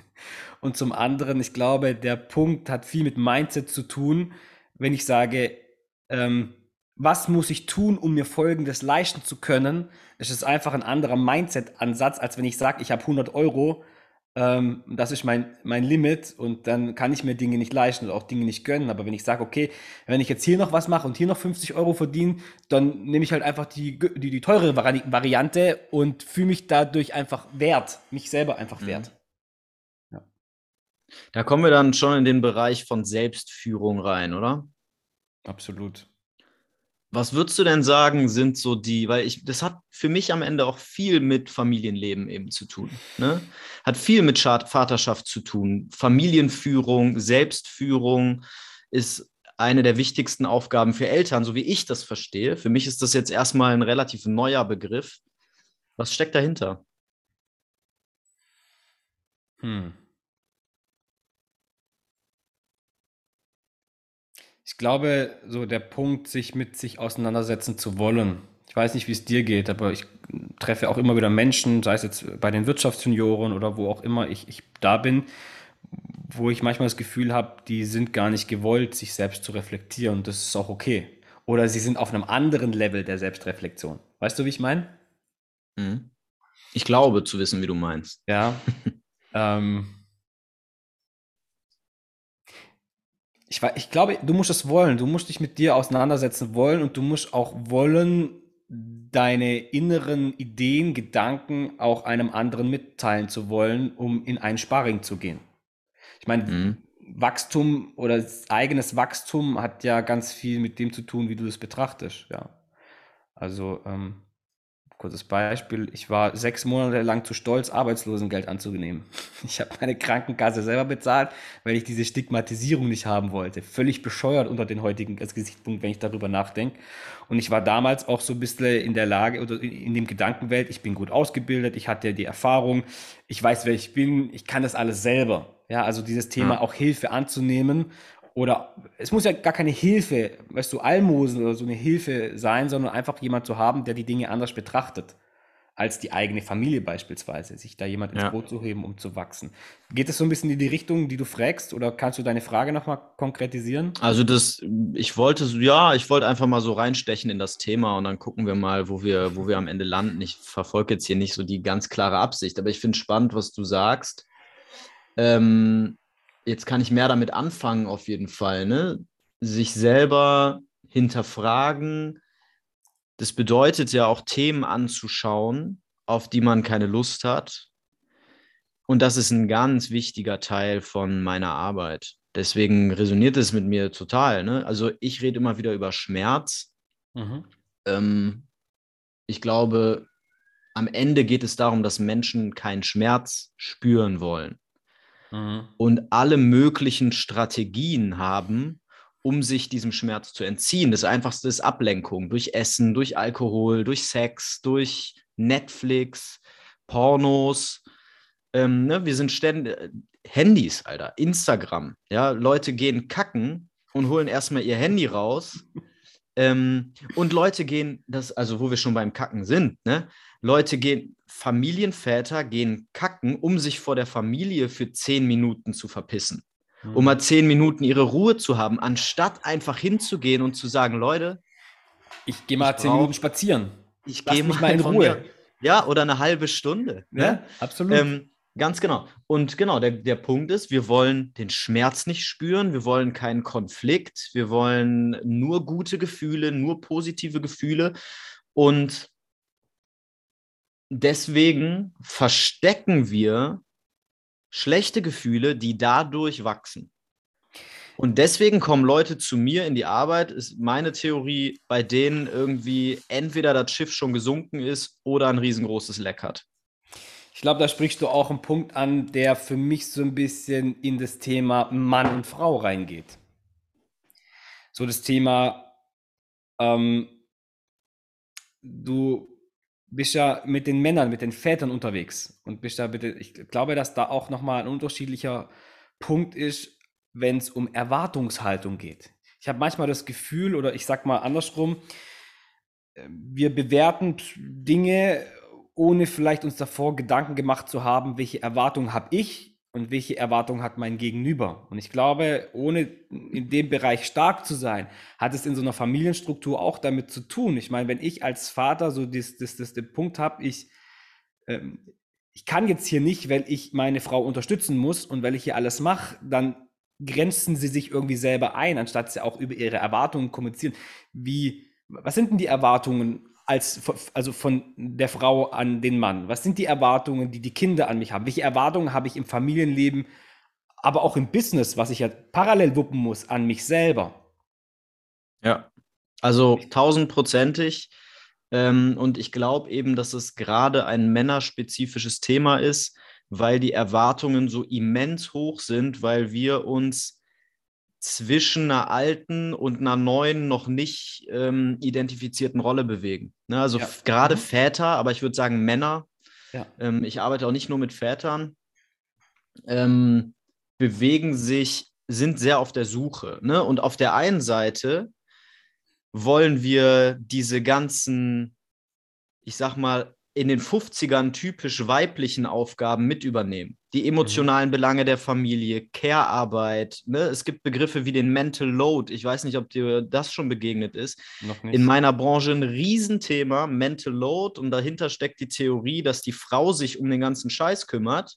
und zum anderen, ich glaube, der Punkt hat viel mit Mindset zu tun, wenn ich sage, ähm, was muss ich tun, um mir Folgendes leisten zu können? Es ist einfach ein anderer Mindset-Ansatz, als wenn ich sage, ich habe 100 Euro, ähm, das ist mein, mein Limit und dann kann ich mir Dinge nicht leisten oder auch Dinge nicht gönnen. Aber wenn ich sage, okay, wenn ich jetzt hier noch was mache und hier noch 50 Euro verdiene, dann nehme ich halt einfach die, die, die teure Vari Variante und fühle mich dadurch einfach wert, mich selber einfach mhm. wert. Ja. Da kommen wir dann schon in den Bereich von Selbstführung rein, oder? Absolut. Was würdest du denn sagen, sind so die, weil ich, das hat für mich am Ende auch viel mit Familienleben eben zu tun. Ne? Hat viel mit Vaterschaft zu tun. Familienführung, Selbstführung ist eine der wichtigsten Aufgaben für Eltern, so wie ich das verstehe. Für mich ist das jetzt erstmal ein relativ neuer Begriff. Was steckt dahinter? Hm. Ich glaube, so der Punkt, sich mit sich auseinandersetzen zu wollen. Ich weiß nicht, wie es dir geht, aber ich treffe auch immer wieder Menschen, sei es jetzt bei den Wirtschaftsjunioren oder wo auch immer ich, ich da bin, wo ich manchmal das Gefühl habe, die sind gar nicht gewollt, sich selbst zu reflektieren. Und das ist auch okay. Oder sie sind auf einem anderen Level der Selbstreflexion. Weißt du, wie ich meine? Mhm. Ich glaube zu wissen, wie du meinst. Ja. ähm, ich, ich glaube, du musst es wollen. Du musst dich mit dir auseinandersetzen wollen und du musst auch wollen, deine inneren Ideen, Gedanken auch einem anderen mitteilen zu wollen, um in ein Sparring zu gehen. Ich meine, mhm. Wachstum oder eigenes Wachstum hat ja ganz viel mit dem zu tun, wie du das betrachtest. Ja. Also ähm, Kurzes Beispiel, ich war sechs Monate lang zu stolz, Arbeitslosengeld anzunehmen. Ich habe meine Krankenkasse selber bezahlt, weil ich diese Stigmatisierung nicht haben wollte. Völlig bescheuert unter den heutigen Gesichtspunkt, wenn ich darüber nachdenke. Und ich war damals auch so ein bisschen in der Lage oder in dem Gedankenwelt, ich bin gut ausgebildet, ich hatte die Erfahrung, ich weiß, wer ich bin, ich kann das alles selber. Ja, also dieses Thema auch Hilfe anzunehmen oder es muss ja gar keine Hilfe, weißt du, Almosen oder so eine Hilfe sein, sondern einfach jemand zu haben, der die Dinge anders betrachtet. als die eigene Familie beispielsweise, sich da jemand ins ja. Boot zu heben, um zu wachsen. Geht es so ein bisschen in die Richtung, die du fragst, oder kannst du deine Frage nochmal konkretisieren? Also das, ich wollte, ja, ich wollte einfach mal so reinstechen in das Thema und dann gucken wir mal, wo wir, wo wir am Ende landen. Ich verfolge jetzt hier nicht so die ganz klare Absicht, aber ich finde spannend, was du sagst. Ähm, jetzt kann ich mehr damit anfangen, auf jeden Fall, ne? Sich selber hinterfragen, das bedeutet ja auch Themen anzuschauen, auf die man keine Lust hat. Und das ist ein ganz wichtiger Teil von meiner Arbeit. Deswegen resoniert es mit mir total. Ne? Also ich rede immer wieder über Schmerz. Mhm. Ähm, ich glaube, am Ende geht es darum, dass Menschen keinen Schmerz spüren wollen. Mhm. Und alle möglichen Strategien haben, um sich diesem Schmerz zu entziehen. Das Einfachste ist Ablenkung durch Essen, durch Alkohol, durch Sex, durch Netflix, Pornos. Ähm, ne? Wir sind ständig Handys, Alter, Instagram. Ja, Leute gehen kacken und holen erstmal ihr Handy raus. ähm, und Leute gehen, das, also wo wir schon beim Kacken sind, ne? Leute gehen, Familienväter gehen kacken, um sich vor der Familie für zehn Minuten zu verpissen um mal zehn Minuten ihre Ruhe zu haben, anstatt einfach hinzugehen und zu sagen, Leute, ich gehe mal ich zehn Minuten spazieren. Ich gehe mal in Ruhe. Ja, oder eine halbe Stunde. Ne? Ja, absolut. Ähm, ganz genau. Und genau, der, der Punkt ist, wir wollen den Schmerz nicht spüren, wir wollen keinen Konflikt, wir wollen nur gute Gefühle, nur positive Gefühle. Und deswegen verstecken wir schlechte Gefühle, die dadurch wachsen. Und deswegen kommen Leute zu mir in die Arbeit, ist meine Theorie, bei denen irgendwie entweder das Schiff schon gesunken ist oder ein riesengroßes Leck hat. Ich glaube, da sprichst du auch einen Punkt an, der für mich so ein bisschen in das Thema Mann und Frau reingeht. So das Thema, ähm, du bist ja mit den Männern, mit den Vätern unterwegs und bist da bitte, ich glaube, dass da auch nochmal ein unterschiedlicher Punkt ist, wenn es um Erwartungshaltung geht. Ich habe manchmal das Gefühl, oder ich sag mal andersrum, äh, wir bewerten Dinge, ohne vielleicht uns davor Gedanken gemacht zu haben, welche Erwartungen habe ich und welche Erwartungen hat mein Gegenüber. Und ich glaube, ohne in dem Bereich stark zu sein, hat es in so einer Familienstruktur auch damit zu tun. Ich meine, wenn ich als Vater so das, das, das, den Punkt habe, ich, ähm, ich kann jetzt hier nicht, weil ich meine Frau unterstützen muss und weil ich hier alles mache, dann grenzen sie sich irgendwie selber ein, anstatt sie auch über ihre Erwartungen kommunizieren. Wie, was sind denn die Erwartungen als, also von der Frau an den Mann? Was sind die Erwartungen, die die Kinder an mich haben? Welche Erwartungen habe ich im Familienleben, aber auch im Business, was ich ja parallel wuppen muss, an mich selber? Ja, also tausendprozentig. Ähm, und ich glaube eben, dass es gerade ein männerspezifisches Thema ist, weil die Erwartungen so immens hoch sind, weil wir uns zwischen einer alten und einer neuen, noch nicht ähm, identifizierten Rolle bewegen. Ne? Also ja. gerade mhm. Väter, aber ich würde sagen Männer. Ja. Ähm, ich arbeite auch nicht nur mit Vätern. Ähm, bewegen sich, sind sehr auf der Suche. Ne? Und auf der einen Seite wollen wir diese ganzen, ich sag mal, in den 50ern typisch weiblichen Aufgaben mit übernehmen. Die emotionalen mhm. Belange der Familie, Care-Arbeit. Ne? Es gibt Begriffe wie den Mental Load. Ich weiß nicht, ob dir das schon begegnet ist. In meiner Branche ein Riesenthema, Mental Load. Und dahinter steckt die Theorie, dass die Frau sich um den ganzen Scheiß kümmert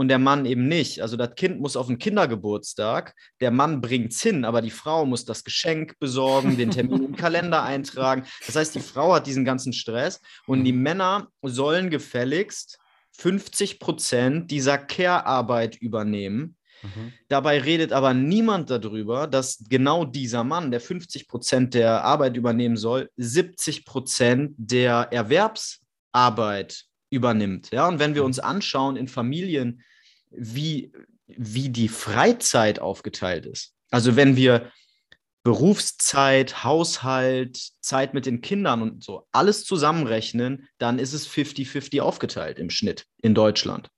und der Mann eben nicht. Also das Kind muss auf den Kindergeburtstag, der Mann bringt es hin, aber die Frau muss das Geschenk besorgen, den Termin im Kalender eintragen. Das heißt, die Frau hat diesen ganzen Stress und die Männer sollen gefälligst 50 Prozent dieser Care-Arbeit übernehmen. Mhm. Dabei redet aber niemand darüber, dass genau dieser Mann, der 50 Prozent der Arbeit übernehmen soll, 70 Prozent der Erwerbsarbeit übernimmt. Ja, und wenn wir mhm. uns anschauen in Familien, wie, wie die Freizeit aufgeteilt ist. Also wenn wir Berufszeit, Haushalt, Zeit mit den Kindern und so alles zusammenrechnen, dann ist es 50-50 aufgeteilt im Schnitt in Deutschland.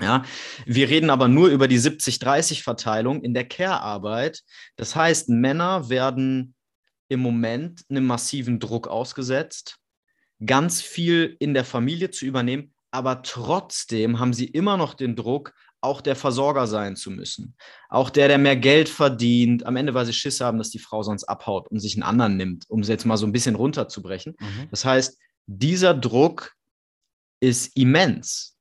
Ja, wir reden aber nur über die 70-30-Verteilung in der Care-Arbeit. Das heißt, Männer werden im Moment einem massiven Druck ausgesetzt, ganz viel in der Familie zu übernehmen, aber trotzdem haben sie immer noch den Druck, auch der Versorger sein zu müssen. Auch der, der mehr Geld verdient, am Ende, weil sie Schiss haben, dass die Frau sonst abhaut und sich einen anderen nimmt, um sie jetzt mal so ein bisschen runterzubrechen. Mhm. Das heißt, dieser Druck ist immens.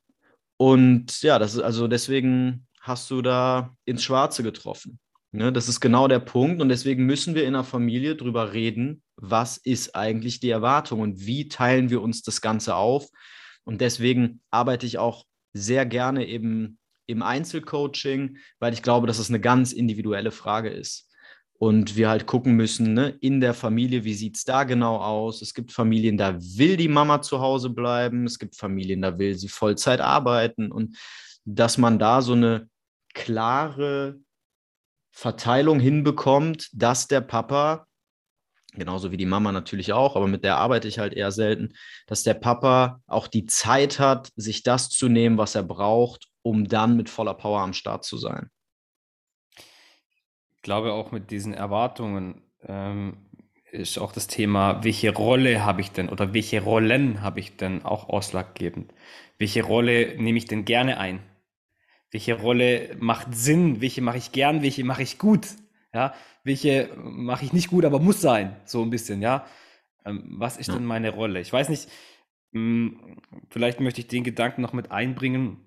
Und ja, das ist also deswegen hast du da ins Schwarze getroffen. Ne, das ist genau der Punkt und deswegen müssen wir in der Familie drüber reden, was ist eigentlich die Erwartung und wie teilen wir uns das Ganze auf. Und deswegen arbeite ich auch sehr gerne eben im Einzelcoaching, weil ich glaube, dass es eine ganz individuelle Frage ist. Und wir halt gucken müssen, ne, in der Familie, wie sieht es da genau aus? Es gibt Familien, da will die Mama zu Hause bleiben. Es gibt Familien, da will sie Vollzeit arbeiten. Und dass man da so eine klare Verteilung hinbekommt, dass der Papa, genauso wie die Mama natürlich auch, aber mit der arbeite ich halt eher selten, dass der Papa auch die Zeit hat, sich das zu nehmen, was er braucht, um dann mit voller Power am Start zu sein. Ich glaube auch mit diesen Erwartungen ähm, ist auch das Thema, welche Rolle habe ich denn oder welche Rollen habe ich denn auch ausschlaggebend? Welche Rolle nehme ich denn gerne ein? welche Rolle macht Sinn, welche mache ich gern, welche mache ich gut, ja, welche mache ich nicht gut, aber muss sein, so ein bisschen, ja. Ähm, was ist ja. denn meine Rolle? Ich weiß nicht, hm, vielleicht möchte ich den Gedanken noch mit einbringen.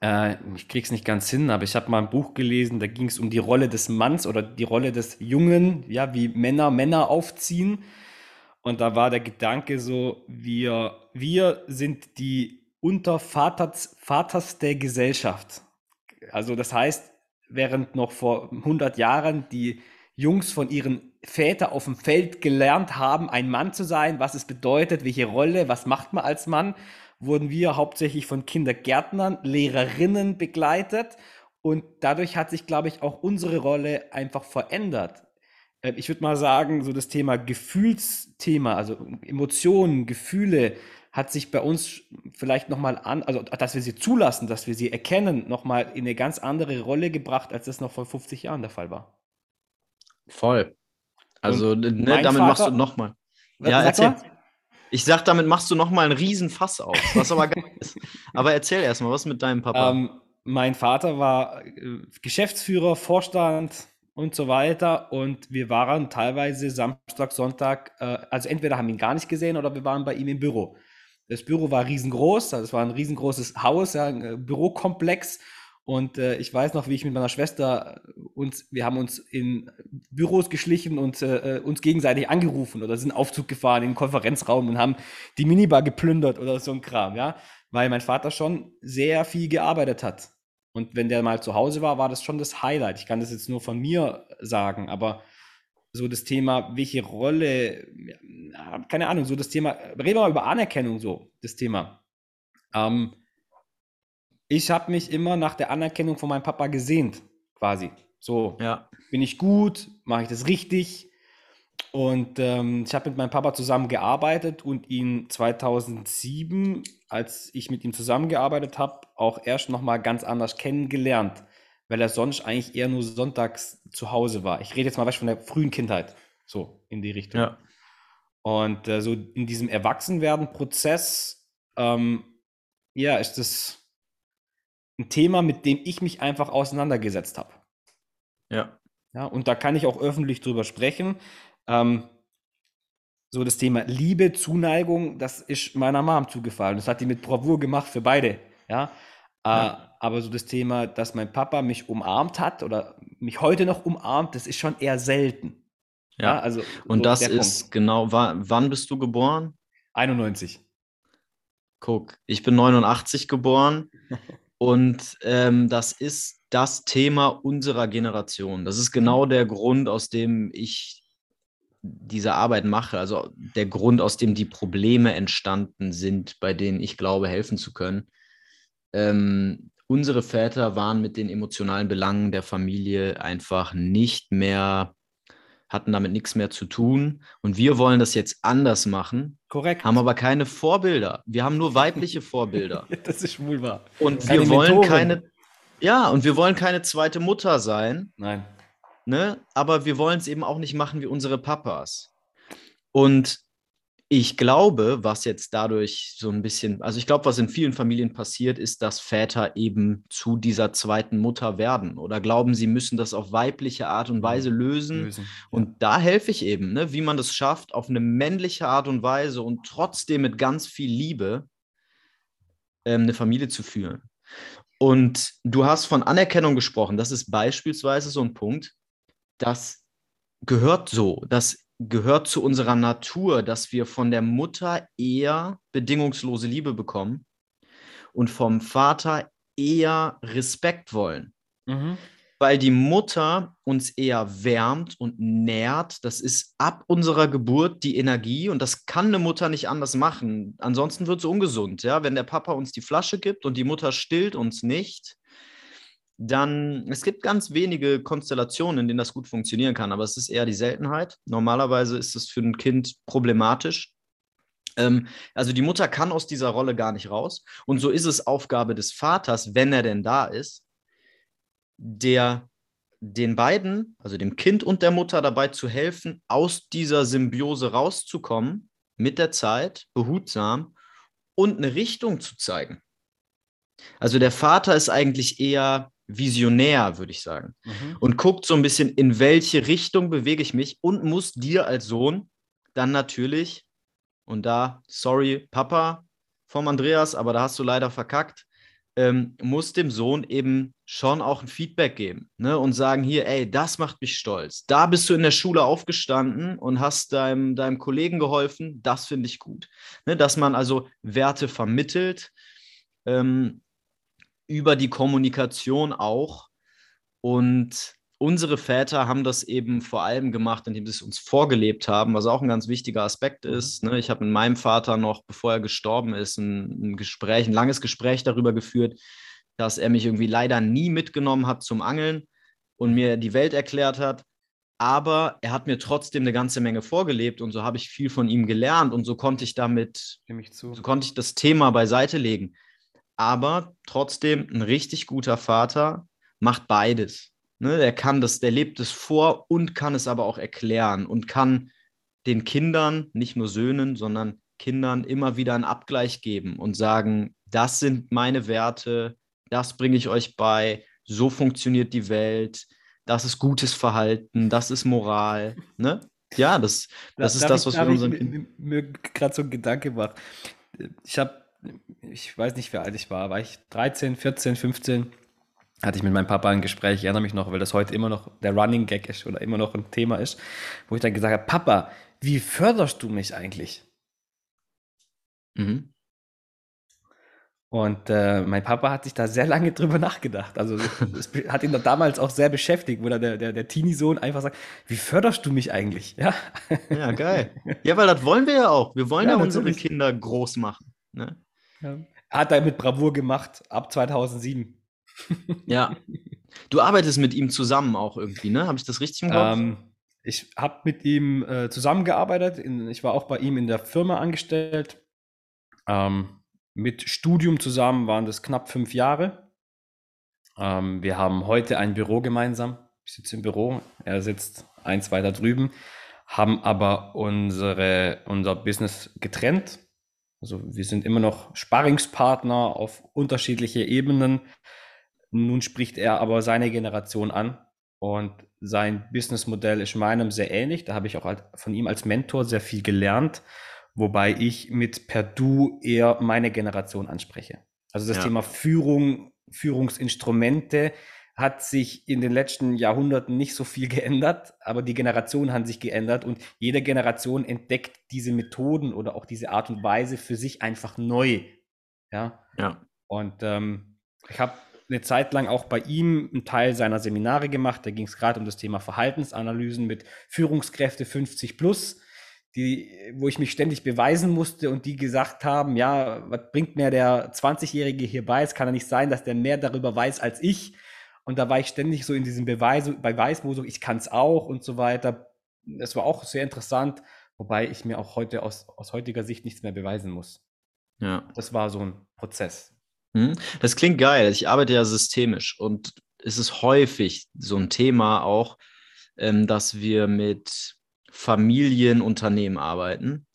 Äh, ich krieg's nicht ganz hin, aber ich habe mal ein Buch gelesen, da ging es um die Rolle des Manns oder die Rolle des Jungen, ja, wie Männer Männer aufziehen. Und da war der Gedanke so, wir, wir sind die Untervaters Vaters der Gesellschaft. Also das heißt, während noch vor 100 Jahren die Jungs von ihren Vätern auf dem Feld gelernt haben, ein Mann zu sein, was es bedeutet, welche Rolle, was macht man als Mann, wurden wir hauptsächlich von Kindergärtnern, Lehrerinnen begleitet und dadurch hat sich, glaube ich, auch unsere Rolle einfach verändert. Äh, ich würde mal sagen, so das Thema Gefühlsthema, also Emotionen, Gefühle, hat sich bei uns vielleicht nochmal an, also dass wir sie zulassen, dass wir sie erkennen, nochmal in eine ganz andere Rolle gebracht, als das noch vor 50 Jahren der Fall war. Voll. Also ne, damit Vater, machst du nochmal. Ja, erzähl. Mal? Ich sag, damit machst du nochmal einen riesen Fass auf, was aber geil ist. Aber erzähl erstmal, was mit deinem Papa? Ähm, mein Vater war äh, Geschäftsführer, Vorstand und so weiter. Und wir waren teilweise Samstag, Sonntag, äh, also entweder haben ihn gar nicht gesehen oder wir waren bei ihm im Büro. Das Büro war riesengroß, also es war ein riesengroßes Haus, ja, ein äh, Bürokomplex. Und äh, ich weiß noch, wie ich mit meiner Schwester äh, uns, wir haben uns in Büros geschlichen und äh, äh, uns gegenseitig angerufen oder sind Aufzug gefahren in den Konferenzraum und haben die Minibar geplündert oder so ein Kram, ja. Weil mein Vater schon sehr viel gearbeitet hat. Und wenn der mal zu Hause war, war das schon das Highlight. Ich kann das jetzt nur von mir sagen, aber so das Thema, welche Rolle, keine Ahnung, so das Thema, reden wir mal über Anerkennung, so das Thema. Ähm, ich habe mich immer nach der Anerkennung von meinem Papa gesehnt, quasi. So, ja. bin ich gut, mache ich das richtig? Und ähm, ich habe mit meinem Papa zusammen gearbeitet und ihn 2007, als ich mit ihm zusammengearbeitet habe, auch erst nochmal ganz anders kennengelernt weil er sonst eigentlich eher nur sonntags zu Hause war. Ich rede jetzt mal von der frühen Kindheit, so in die Richtung. Ja. Und äh, so in diesem Erwachsenwerden-Prozess, ähm, ja, ist das ein Thema, mit dem ich mich einfach auseinandergesetzt habe. Ja. Ja, und da kann ich auch öffentlich drüber sprechen. Ähm, so das Thema Liebe, Zuneigung, das ist meiner Mom zugefallen. Das hat die mit Bravour gemacht für beide. Ja. ja. Äh, aber so das Thema, dass mein Papa mich umarmt hat oder mich heute noch umarmt, das ist schon eher selten. Ja, ja also. Und so das ist Punkt. genau, wann bist du geboren? 91. Guck, ich bin 89 geboren und ähm, das ist das Thema unserer Generation. Das ist genau der Grund, aus dem ich diese Arbeit mache, also der Grund, aus dem die Probleme entstanden sind, bei denen ich glaube, helfen zu können. Ähm, unsere Väter waren mit den emotionalen Belangen der Familie einfach nicht mehr, hatten damit nichts mehr zu tun. Und wir wollen das jetzt anders machen. Korrekt. Haben aber keine Vorbilder. Wir haben nur weibliche Vorbilder. das ist schwul wahr. Und keine wir wollen Mentorin. keine, ja, und wir wollen keine zweite Mutter sein. Nein. Ne? Aber wir wollen es eben auch nicht machen wie unsere Papas. Und ich glaube, was jetzt dadurch so ein bisschen, also ich glaube, was in vielen Familien passiert, ist, dass Väter eben zu dieser zweiten Mutter werden oder glauben, sie müssen das auf weibliche Art und mhm. Weise lösen. lösen und ja. da helfe ich eben, ne, wie man das schafft, auf eine männliche Art und Weise und trotzdem mit ganz viel Liebe ähm, eine Familie zu führen. Und du hast von Anerkennung gesprochen. Das ist beispielsweise so ein Punkt, das gehört so. Das gehört zu unserer Natur, dass wir von der Mutter eher bedingungslose Liebe bekommen und vom Vater eher Respekt wollen. Mhm. Weil die Mutter uns eher wärmt und nährt. Das ist ab unserer Geburt die Energie und das kann eine Mutter nicht anders machen. Ansonsten wird es ungesund. Ja? Wenn der Papa uns die Flasche gibt und die Mutter stillt uns nicht, dann, es gibt ganz wenige Konstellationen, in denen das gut funktionieren kann, aber es ist eher die Seltenheit. Normalerweise ist es für ein Kind problematisch. Ähm, also die Mutter kann aus dieser Rolle gar nicht raus. Und so ist es Aufgabe des Vaters, wenn er denn da ist, der den beiden, also dem Kind und der Mutter dabei zu helfen, aus dieser Symbiose rauszukommen, mit der Zeit, behutsam und eine Richtung zu zeigen. Also der Vater ist eigentlich eher visionär, würde ich sagen. Mhm. Und guckt so ein bisschen, in welche Richtung bewege ich mich und muss dir als Sohn dann natürlich, und da, sorry, Papa vom Andreas, aber da hast du leider verkackt, ähm, muss dem Sohn eben schon auch ein Feedback geben ne? und sagen, hier, ey, das macht mich stolz. Da bist du in der Schule aufgestanden und hast deinem, deinem Kollegen geholfen, das finde ich gut. Ne? Dass man also Werte vermittelt, ähm, über die Kommunikation auch. Und unsere Väter haben das eben vor allem gemacht, indem sie es uns vorgelebt haben, was auch ein ganz wichtiger Aspekt mhm. ist. Ne? Ich habe mit meinem Vater noch, bevor er gestorben ist, ein, ein Gespräch, ein langes Gespräch darüber geführt, dass er mich irgendwie leider nie mitgenommen hat zum Angeln und mir die Welt erklärt hat. Aber er hat mir trotzdem eine ganze Menge vorgelebt und so habe ich viel von ihm gelernt und so konnte ich damit, so konnte ich das Thema beiseite legen aber trotzdem ein richtig guter Vater macht beides. Ne? Der kann das, der lebt es vor und kann es aber auch erklären und kann den Kindern, nicht nur Söhnen, sondern Kindern immer wieder einen Abgleich geben und sagen, das sind meine Werte, das bringe ich euch bei, so funktioniert die Welt, das ist gutes Verhalten, das ist Moral. Ne? Ja, das, das da, ist das, was wir unseren Kindern. Mir gerade so ein Gedanke macht. Ich habe ich weiß nicht, wie alt ich war, war ich 13, 14, 15, hatte ich mit meinem Papa ein Gespräch, ich erinnere mich noch, weil das heute immer noch der Running Gag ist oder immer noch ein Thema ist, wo ich dann gesagt habe, Papa, wie förderst du mich eigentlich? Mhm. Und äh, mein Papa hat sich da sehr lange drüber nachgedacht. Also es hat ihn damals auch sehr beschäftigt, wo der, der, der Teenie-Sohn einfach sagt, wie förderst du mich eigentlich? Ja. ja, geil. Ja, weil das wollen wir ja auch. Wir wollen ja, ja unsere Kinder groß machen. Ne? Ja. Hat er mit Bravour gemacht, ab 2007. Ja. Du arbeitest mit ihm zusammen auch irgendwie, ne? Habe ich das richtig im Kopf? Ähm, ich habe mit ihm äh, zusammengearbeitet. In, ich war auch bei ihm in der Firma angestellt. Ähm, mit Studium zusammen waren das knapp fünf Jahre. Ähm, wir haben heute ein Büro gemeinsam. Ich sitze im Büro, er sitzt eins weiter drüben, haben aber unsere, unser Business getrennt. Also wir sind immer noch Sparringspartner auf unterschiedliche Ebenen. Nun spricht er aber seine Generation an und sein Businessmodell ist meinem sehr ähnlich. Da habe ich auch von ihm als Mentor sehr viel gelernt, wobei ich mit Perdu eher meine Generation anspreche. Also das ja. Thema Führung, Führungsinstrumente, hat sich in den letzten Jahrhunderten nicht so viel geändert, aber die Generationen haben sich geändert und jede Generation entdeckt diese Methoden oder auch diese Art und Weise für sich einfach neu. Ja. ja. Und ähm, ich habe eine Zeit lang auch bei ihm einen Teil seiner Seminare gemacht. Da ging es gerade um das Thema Verhaltensanalysen mit Führungskräfte 50 plus, die, wo ich mich ständig beweisen musste und die gesagt haben, ja, was bringt mir der 20-Jährige hier bei? Es kann ja nicht sein, dass der mehr darüber weiß als ich. Und da war ich ständig so in diesem Beweis, Beweismodus, ich kann es auch und so weiter. Das war auch sehr interessant, wobei ich mir auch heute aus, aus heutiger Sicht nichts mehr beweisen muss. Ja. Das war so ein Prozess. Hm? Das klingt geil. Ich arbeite ja systemisch und es ist häufig so ein Thema auch, ähm, dass wir mit Familienunternehmen arbeiten.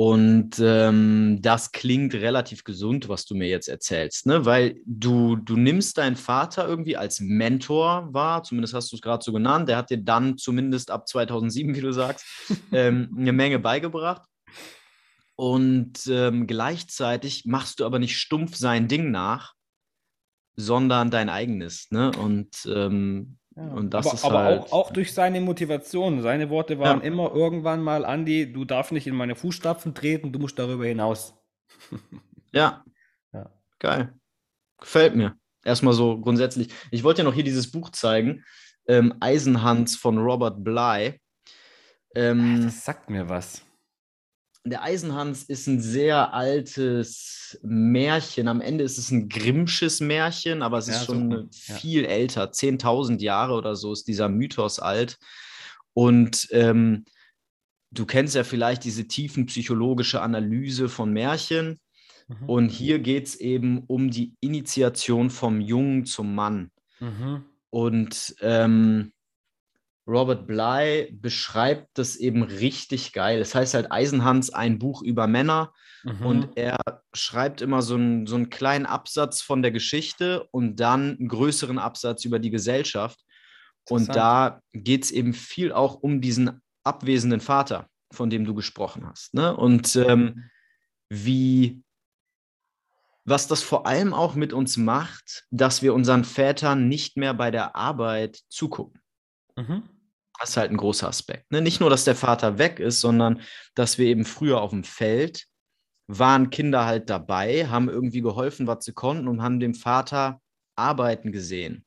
Und ähm, das klingt relativ gesund, was du mir jetzt erzählst, ne? Weil du, du nimmst deinen Vater irgendwie als Mentor wahr, zumindest hast du es gerade so genannt. Der hat dir dann zumindest ab 2007, wie du sagst, ähm, eine Menge beigebracht. Und ähm, gleichzeitig machst du aber nicht stumpf sein Ding nach, sondern dein eigenes. Ne? Und ähm, ja. Und das aber, ist aber halt, auch, auch durch seine Motivation. Seine Worte waren ja. immer irgendwann mal, Andi, du darfst nicht in meine Fußstapfen treten, du musst darüber hinaus. ja. ja. Geil. Gefällt mir. Erstmal so grundsätzlich. Ich wollte ja noch hier dieses Buch zeigen. Ähm, Eisenhans von Robert Bly. Ähm, das sagt mir was der Eisenhans ist ein sehr altes Märchen. Am Ende ist es ein Grimmsches Märchen, aber es ist ja, schon so. viel ja. älter. 10.000 Jahre oder so ist dieser Mythos alt. Und ähm, du kennst ja vielleicht diese tiefen psychologische Analyse von Märchen. Mhm. Und hier geht es eben um die Initiation vom Jungen zum Mann. Mhm. Und ähm, Robert Bly beschreibt das eben richtig geil. Es heißt halt Eisenhans, ein Buch über Männer. Mhm. Und er schreibt immer so, ein, so einen kleinen Absatz von der Geschichte und dann einen größeren Absatz über die Gesellschaft. Und da geht es eben viel auch um diesen abwesenden Vater, von dem du gesprochen hast. Ne? Und ähm, wie, was das vor allem auch mit uns macht, dass wir unseren Vätern nicht mehr bei der Arbeit zugucken. Mhm. Das ist halt ein großer Aspekt. Ne? Nicht nur, dass der Vater weg ist, sondern dass wir eben früher auf dem Feld waren Kinder halt dabei, haben irgendwie geholfen, was sie konnten und haben dem Vater arbeiten gesehen.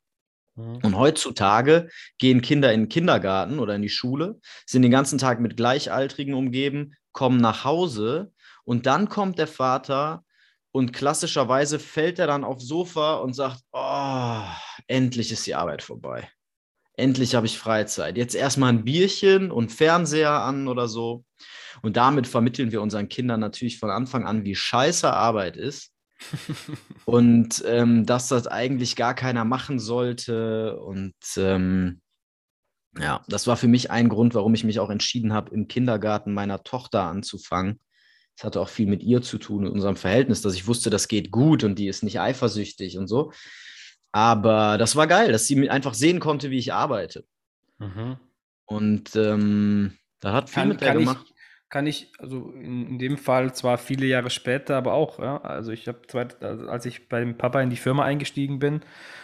Mhm. Und heutzutage gehen Kinder in den Kindergarten oder in die Schule, sind den ganzen Tag mit Gleichaltrigen umgeben, kommen nach Hause und dann kommt der Vater und klassischerweise fällt er dann aufs Sofa und sagt, oh, endlich ist die Arbeit vorbei endlich habe ich Freizeit. Jetzt erstmal ein Bierchen und Fernseher an oder so. Und damit vermitteln wir unseren Kindern natürlich von Anfang an, wie scheiße Arbeit ist. und ähm, dass das eigentlich gar keiner machen sollte. Und ähm, ja, das war für mich ein Grund, warum ich mich auch entschieden habe, im Kindergarten meiner Tochter anzufangen. Das hatte auch viel mit ihr zu tun, mit unserem Verhältnis, dass ich wusste, das geht gut und die ist nicht eifersüchtig und so. Aber das war geil, dass sie einfach sehen konnte, wie ich arbeite. Mhm. Und ähm, da hat viel kann, mit der gemacht. Ich, kann ich, also in, in, dem Fall zwar viele Jahre später, aber auch, ja, also ich habe, also als ich beim Papa in die Firma eingestiegen bin,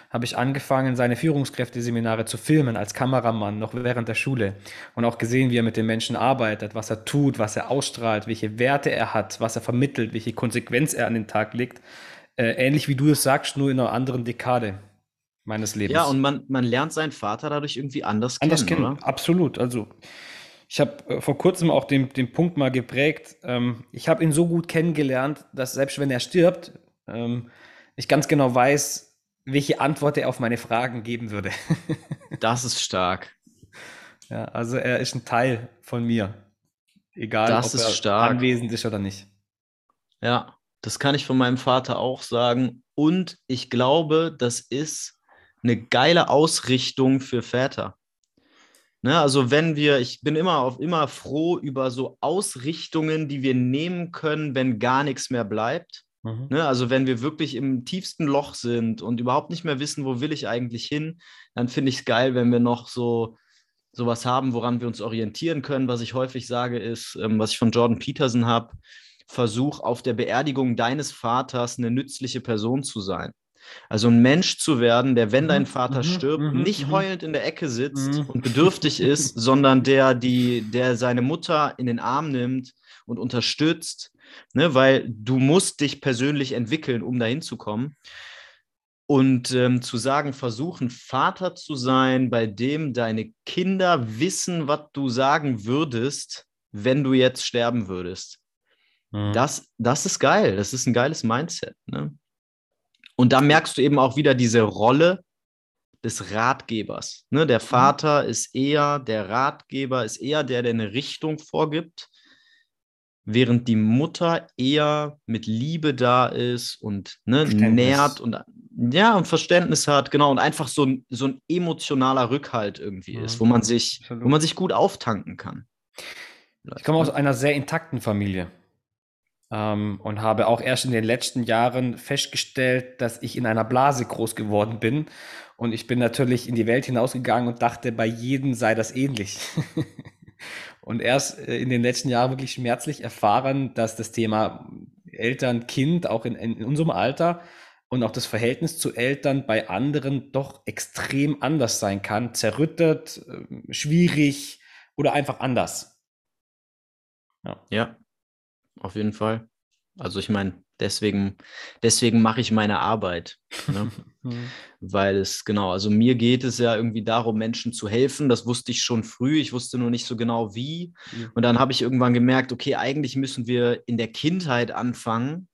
habe ich angefangen, seine Führungskräfteseminare zu filmen als Kameramann, noch während der Schule. Und auch gesehen, wie er mit den Menschen arbeitet, was er tut, was er ausstrahlt, welche Werte er hat, was er vermittelt, welche Konsequenz er an den Tag legt. Äh, ähnlich wie du es sagst, nur in einer anderen Dekade meines Lebens. Ja, und man, man lernt seinen Vater dadurch irgendwie anders, anders kennen. kennen. Oder? Absolut. Also ich habe äh, vor kurzem auch den, den Punkt mal geprägt. Ähm, ich habe ihn so gut kennengelernt, dass selbst wenn er stirbt, ähm, ich ganz genau weiß, welche Antwort er auf meine Fragen geben würde. das ist stark. Ja, also er ist ein Teil von mir. Egal, das ob er stark. anwesend ist oder nicht. Ja, das kann ich von meinem Vater auch sagen. Und ich glaube, das ist eine geile Ausrichtung für Väter. Ne, also wenn wir, ich bin immer auf immer froh über so Ausrichtungen, die wir nehmen können, wenn gar nichts mehr bleibt. Mhm. Ne, also wenn wir wirklich im tiefsten Loch sind und überhaupt nicht mehr wissen, wo will ich eigentlich hin, dann finde ich es geil, wenn wir noch so sowas haben, woran wir uns orientieren können. Was ich häufig sage, ist, ähm, was ich von Jordan Peterson habe, versuch auf der Beerdigung deines Vaters eine nützliche Person zu sein. Also ein Mensch zu werden, der, wenn dein mhm, Vater mhm, stirbt, mhm, nicht heulend in der Ecke sitzt und bedürftig ist, sondern der, die, der seine Mutter in den Arm nimmt und unterstützt, ne, weil du musst dich persönlich entwickeln, um dahin zu kommen. Und ähm, zu sagen, versuchen, Vater zu sein, bei dem deine Kinder wissen, was du sagen würdest, wenn du jetzt sterben würdest. Mhm. Das, das ist geil. Das ist ein geiles Mindset. Ne? Und da merkst du eben auch wieder diese Rolle des Ratgebers. Ne? Der mhm. Vater mhm. ist eher, der Ratgeber ist eher der, der eine Richtung vorgibt, während die Mutter eher mit Liebe da ist und ne, nährt und ja, und Verständnis hat, genau, und einfach so ein, so ein emotionaler Rückhalt irgendwie mhm. ist, wo man sich, wo man sich gut auftanken kann. Ich komme aus einer sehr intakten Familie. Ähm, und habe auch erst in den letzten Jahren festgestellt, dass ich in einer Blase groß geworden bin. Und ich bin natürlich in die Welt hinausgegangen und dachte, bei jedem sei das ähnlich. und erst äh, in den letzten Jahren wirklich schmerzlich erfahren, dass das Thema Eltern, Kind, auch in, in unserem Alter und auch das Verhältnis zu Eltern bei anderen doch extrem anders sein kann. Zerrüttet, ähm, schwierig oder einfach anders. Ja. ja, auf jeden Fall. Also ich meine, deswegen, deswegen mache ich meine Arbeit. Ne? Mhm. Weil es, genau, also mir geht es ja irgendwie darum, Menschen zu helfen. Das wusste ich schon früh. Ich wusste nur nicht so genau wie. Und dann habe ich irgendwann gemerkt, okay, eigentlich müssen wir in der Kindheit anfangen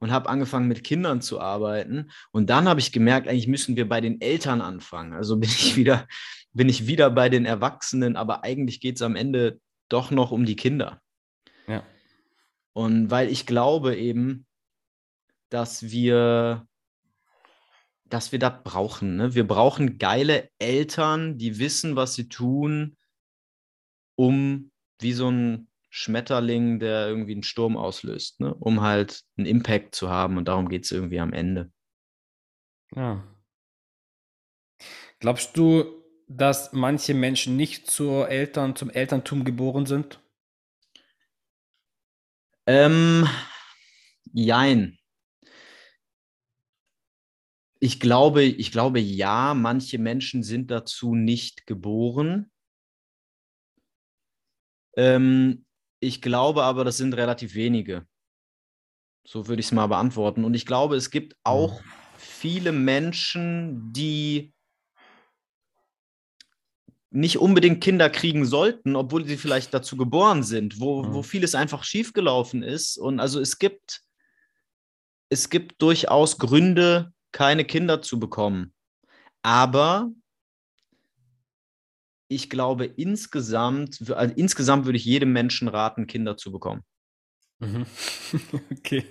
und habe angefangen mit Kindern zu arbeiten. Und dann habe ich gemerkt, eigentlich müssen wir bei den Eltern anfangen. Also bin ich wieder, bin ich wieder bei den Erwachsenen, aber eigentlich geht es am Ende doch noch um die Kinder. Und weil ich glaube eben, dass wir, dass wir das brauchen. Ne? Wir brauchen geile Eltern, die wissen, was sie tun, um wie so ein Schmetterling, der irgendwie einen Sturm auslöst, ne? um halt einen Impact zu haben. Und darum geht es irgendwie am Ende. Ja. Glaubst du, dass manche Menschen nicht zur Eltern, zum Elterntum geboren sind? Ähm, jein. Ich glaube, ich glaube, ja, manche Menschen sind dazu nicht geboren. Ähm, ich glaube aber, das sind relativ wenige. So würde ich es mal beantworten. Und ich glaube, es gibt auch mhm. viele Menschen, die nicht unbedingt Kinder kriegen sollten, obwohl sie vielleicht dazu geboren sind, wo, mhm. wo vieles einfach schiefgelaufen ist. Und also es gibt, es gibt durchaus Gründe, keine Kinder zu bekommen. Aber ich glaube, insgesamt, also insgesamt würde ich jedem Menschen raten, Kinder zu bekommen. Mhm. okay.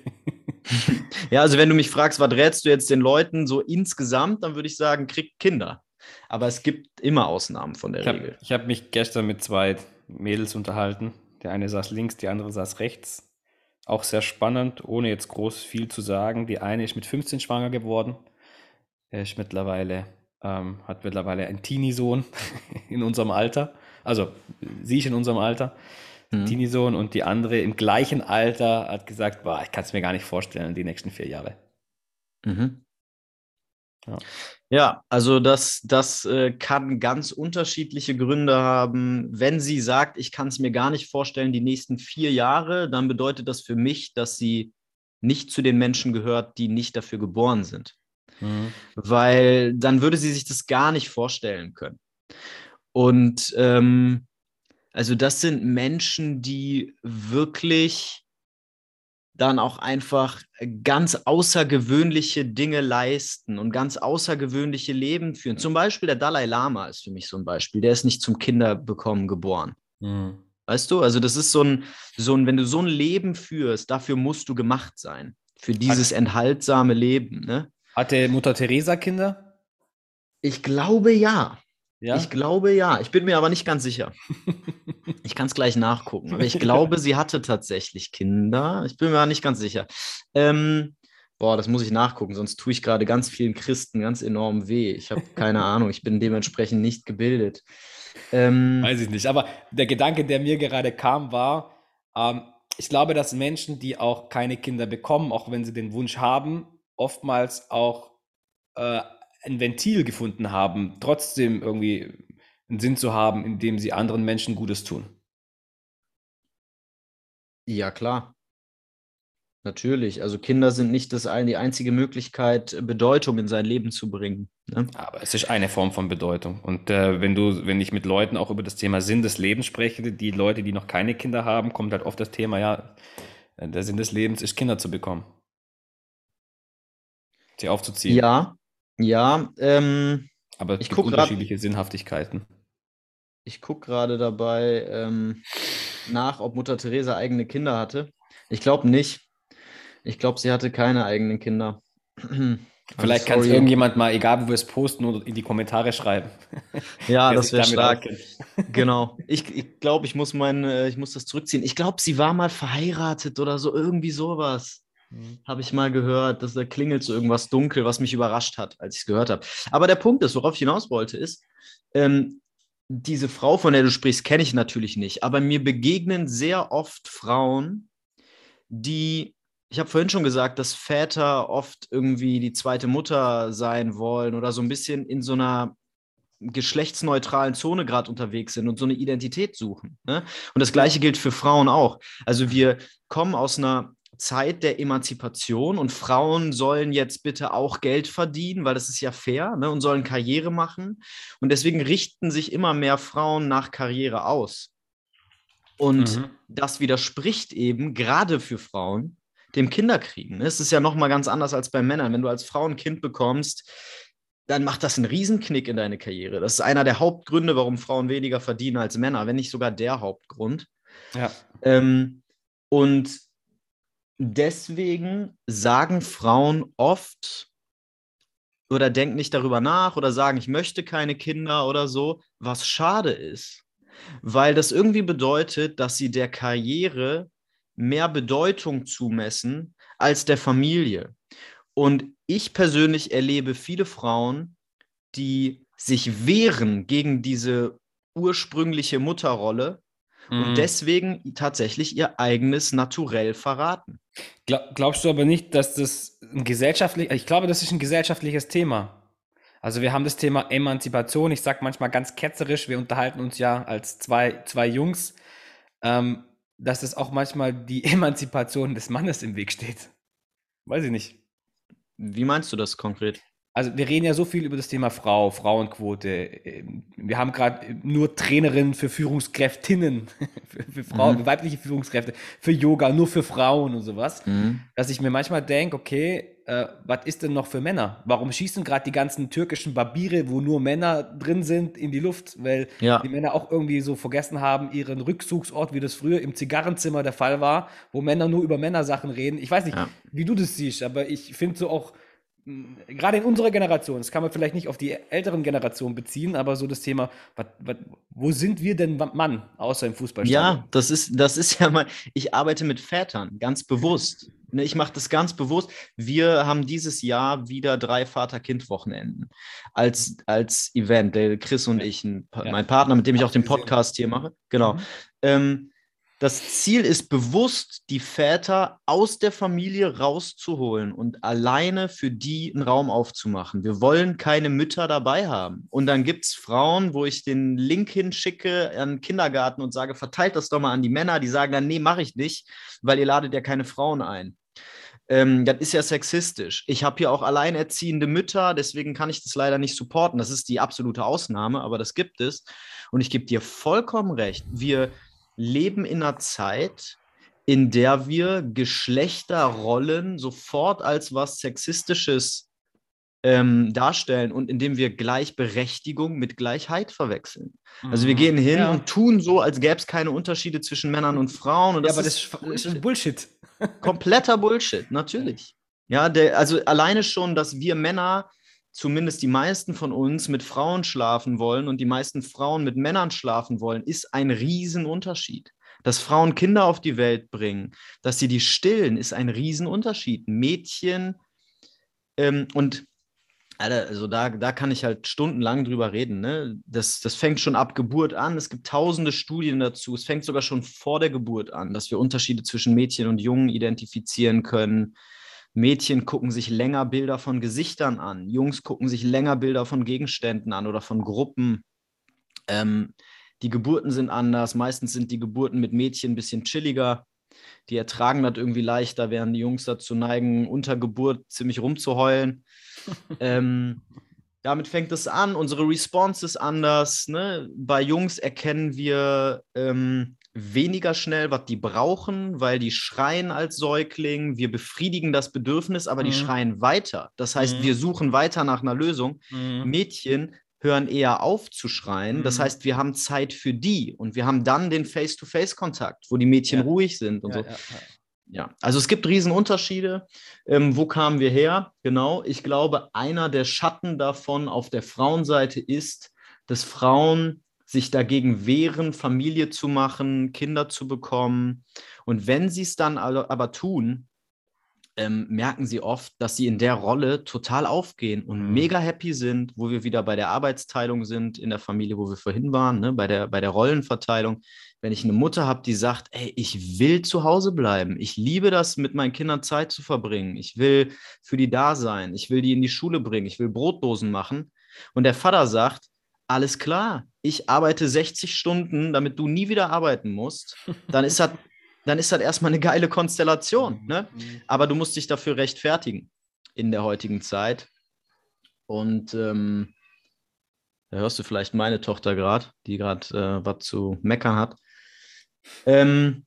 ja, also wenn du mich fragst, was rätst du jetzt den Leuten so insgesamt, dann würde ich sagen, kriegt Kinder. Aber es gibt immer Ausnahmen von der ich Regel. Hab, ich habe mich gestern mit zwei Mädels unterhalten. Der eine saß links, die andere saß rechts. Auch sehr spannend, ohne jetzt groß viel zu sagen. Die eine ist mit 15 schwanger geworden. Er ist mittlerweile ähm, hat mittlerweile einen Teenie-Sohn in unserem Alter. Also sie ist in unserem Alter, mhm. Teenie-Sohn, und die andere im gleichen Alter hat gesagt, boah, ich kann es mir gar nicht vorstellen, die nächsten vier Jahre. Mhm. Ja. ja. also das, das äh, kann ganz unterschiedliche Gründe haben. Wenn sie sagt, ich kann es mir gar nicht vorstellen, die nächsten vier Jahre, dann bedeutet das für mich, dass sie nicht zu den Menschen gehört, die nicht dafür geboren sind. Mhm. Weil dann würde sie sich das gar nicht vorstellen können. Und ähm, also das sind Menschen, die wirklich dann auch einfach ganz außergewöhnliche Dinge leisten und ganz außergewöhnliche Leben führen. Zum Beispiel der Dalai Lama ist für mich so ein Beispiel. Der ist nicht zum Kinderbekommen geboren. Mhm. Weißt du, also das ist so ein, so ein, wenn du so ein Leben führst, dafür musst du gemacht sein. Für dieses enthaltsame Leben. Ne? Hatte Mutter Teresa Kinder? Ich glaube ja. Ja. Ich glaube ja. Ich bin mir aber nicht ganz sicher. ich kann es gleich nachgucken. Aber ich glaube, sie hatte tatsächlich Kinder. Ich bin mir nicht ganz sicher. Ähm, boah, das muss ich nachgucken, sonst tue ich gerade ganz vielen Christen ganz enorm weh. Ich habe keine Ahnung. Ich bin dementsprechend nicht gebildet. Ähm, Weiß ich nicht. Aber der Gedanke, der mir gerade kam, war, ähm, ich glaube, dass Menschen, die auch keine Kinder bekommen, auch wenn sie den Wunsch haben, oftmals auch äh, ein Ventil gefunden haben, trotzdem irgendwie einen Sinn zu haben, indem sie anderen Menschen Gutes tun. Ja, klar. Natürlich. Also Kinder sind nicht das ein, die einzige Möglichkeit, Bedeutung in sein Leben zu bringen. Ne? Aber es ist eine Form von Bedeutung. Und äh, wenn du, wenn ich mit Leuten auch über das Thema Sinn des Lebens spreche, die Leute, die noch keine Kinder haben, kommt halt oft das Thema, ja, der Sinn des Lebens ist, Kinder zu bekommen sie aufzuziehen. Ja, ja. Ähm, Aber es ich gibt unterschiedliche grad, Sinnhaftigkeiten. Ich gucke gerade dabei ähm, nach, ob Mutter Teresa eigene Kinder hatte. Ich glaube nicht. Ich glaube, sie hatte keine eigenen Kinder. Vielleicht kann es irgendjemand mal, egal wo wir es posten, oder in die Kommentare schreiben. Ja, das wäre stark. genau. Ich, ich glaube, ich muss mein, äh, ich muss das zurückziehen. Ich glaube, sie war mal verheiratet oder so, irgendwie sowas. Mhm. Habe ich mal gehört, dass da klingelt so irgendwas dunkel, was mich überrascht hat, als ich es gehört habe. Aber der Punkt ist, worauf ich hinaus wollte, ist, ähm, diese Frau, von der du sprichst, kenne ich natürlich nicht, aber mir begegnen sehr oft Frauen, die ich habe vorhin schon gesagt, dass Väter oft irgendwie die zweite Mutter sein wollen oder so ein bisschen in so einer geschlechtsneutralen Zone gerade unterwegs sind und so eine Identität suchen. Ne? Und das Gleiche gilt für Frauen auch. Also wir kommen aus einer Zeit der Emanzipation und Frauen sollen jetzt bitte auch Geld verdienen, weil das ist ja fair ne, und sollen Karriere machen. Und deswegen richten sich immer mehr Frauen nach Karriere aus. Und mhm. das widerspricht eben gerade für Frauen dem Kinderkriegen. Es ist ja nochmal ganz anders als bei Männern. Wenn du als Frau ein Kind bekommst, dann macht das einen Riesenknick in deine Karriere. Das ist einer der Hauptgründe, warum Frauen weniger verdienen als Männer, wenn nicht sogar der Hauptgrund. Ja. Ähm, und deswegen sagen Frauen oft oder denken nicht darüber nach oder sagen, ich möchte keine Kinder oder so, was schade ist, weil das irgendwie bedeutet, dass sie der Karriere mehr Bedeutung zumessen als der Familie. Und ich persönlich erlebe viele Frauen, die sich wehren gegen diese ursprüngliche Mutterrolle mhm. und deswegen tatsächlich ihr eigenes Naturell verraten. Glaub, glaubst du aber nicht, dass das ein gesellschaftlich, ich glaube, das ist ein gesellschaftliches Thema. Also wir haben das Thema Emanzipation. Ich sage manchmal ganz ketzerisch, wir unterhalten uns ja als zwei, zwei Jungs. Ähm, dass es auch manchmal die Emanzipation des Mannes im Weg steht. Weiß ich nicht. Wie meinst du das konkret? Also wir reden ja so viel über das Thema Frau, Frauenquote. Ähm, wir haben gerade nur Trainerinnen für Führungskräftinnen, für, für Frauen, mhm. weibliche Führungskräfte, für Yoga, nur für Frauen und sowas, mhm. dass ich mir manchmal denke, okay, äh, was ist denn noch für Männer? Warum schießen gerade die ganzen türkischen Babire, wo nur Männer drin sind, in die Luft? Weil ja. die Männer auch irgendwie so vergessen haben, ihren Rückzugsort, wie das früher im Zigarrenzimmer der Fall war, wo Männer nur über Männersachen reden. Ich weiß nicht, ja. wie du das siehst, aber ich finde so auch, gerade in unserer Generation, das kann man vielleicht nicht auf die älteren Generationen beziehen, aber so das Thema, wat, wat, wo sind wir denn Mann, außer im Fußballstadion? Ja, das ist, das ist ja mal, ich arbeite mit Vätern, ganz bewusst. Ne, ich mache das ganz bewusst. Wir haben dieses Jahr wieder drei Vater-Kind-Wochenenden als, als Event. Der Chris und ich, ein, ja. mein Partner, mit dem ich auch den Podcast hier mache. Genau. Mhm. Ähm, das Ziel ist bewusst, die Väter aus der Familie rauszuholen und alleine für die einen Raum aufzumachen. Wir wollen keine Mütter dabei haben. Und dann gibt es Frauen, wo ich den Link hinschicke an den Kindergarten und sage, verteilt das doch mal an die Männer. Die sagen dann, nee, mache ich nicht, weil ihr ladet ja keine Frauen ein. Ähm, das ist ja sexistisch. Ich habe hier auch alleinerziehende Mütter, deswegen kann ich das leider nicht supporten. Das ist die absolute Ausnahme, aber das gibt es. Und ich gebe dir vollkommen recht. Wir leben in einer Zeit, in der wir Geschlechterrollen sofort als was Sexistisches ähm, darstellen und indem wir Gleichberechtigung mit Gleichheit verwechseln. Mhm. Also wir mhm. gehen hin ja. und tun so, als gäbe es keine Unterschiede zwischen Männern und Frauen. Und das ja, aber ist das ist Bullshit. Kompletter Bullshit, natürlich. Ja, der, also alleine schon, dass wir Männer zumindest die meisten von uns mit Frauen schlafen wollen und die meisten Frauen mit Männern schlafen wollen, ist ein Riesenunterschied. Dass Frauen Kinder auf die Welt bringen, dass sie die stillen, ist ein Riesenunterschied. Mädchen ähm, und also da, da kann ich halt stundenlang drüber reden. Ne? Das, das fängt schon ab Geburt an. Es gibt tausende Studien dazu. Es fängt sogar schon vor der Geburt an, dass wir Unterschiede zwischen Mädchen und Jungen identifizieren können. Mädchen gucken sich länger Bilder von Gesichtern an, Jungs gucken sich länger Bilder von Gegenständen an oder von Gruppen. Ähm, die Geburten sind anders. Meistens sind die Geburten mit Mädchen ein bisschen chilliger. Die ertragen das irgendwie leichter, während die Jungs dazu neigen, unter Geburt ziemlich rumzuheulen. ähm, damit fängt es an. Unsere Response ist anders. Ne? Bei Jungs erkennen wir ähm, weniger schnell, was die brauchen, weil die schreien als Säugling. Wir befriedigen das Bedürfnis, aber mhm. die schreien weiter. Das heißt, mhm. wir suchen weiter nach einer Lösung. Mhm. Mädchen hören eher auf zu schreien. Das mhm. heißt, wir haben Zeit für die und wir haben dann den Face-to-Face-Kontakt, wo die Mädchen ja. ruhig sind und ja, so. Ja, Ja, also es gibt Riesenunterschiede. Ähm, wo kamen wir her? Genau, ich glaube, einer der Schatten davon auf der Frauenseite ist, dass Frauen sich dagegen wehren, Familie zu machen, Kinder zu bekommen. Und wenn sie es dann aber tun, ähm, merken sie oft, dass sie in der Rolle total aufgehen und mhm. mega happy sind, wo wir wieder bei der Arbeitsteilung sind in der Familie, wo wir vorhin waren, ne? bei, der, bei der Rollenverteilung. Wenn ich eine Mutter habe, die sagt, ey, ich will zu Hause bleiben, ich liebe das, mit meinen Kindern Zeit zu verbringen, ich will für die da sein, ich will die in die Schule bringen, ich will Brotdosen machen. Und der Vater sagt, alles klar, ich arbeite 60 Stunden, damit du nie wieder arbeiten musst, dann ist das dann ist das erstmal eine geile Konstellation. Mhm. Ne? Mhm. Aber du musst dich dafür rechtfertigen in der heutigen Zeit. Und ähm, da hörst du vielleicht meine Tochter gerade, die gerade äh, was zu meckern hat. Ähm,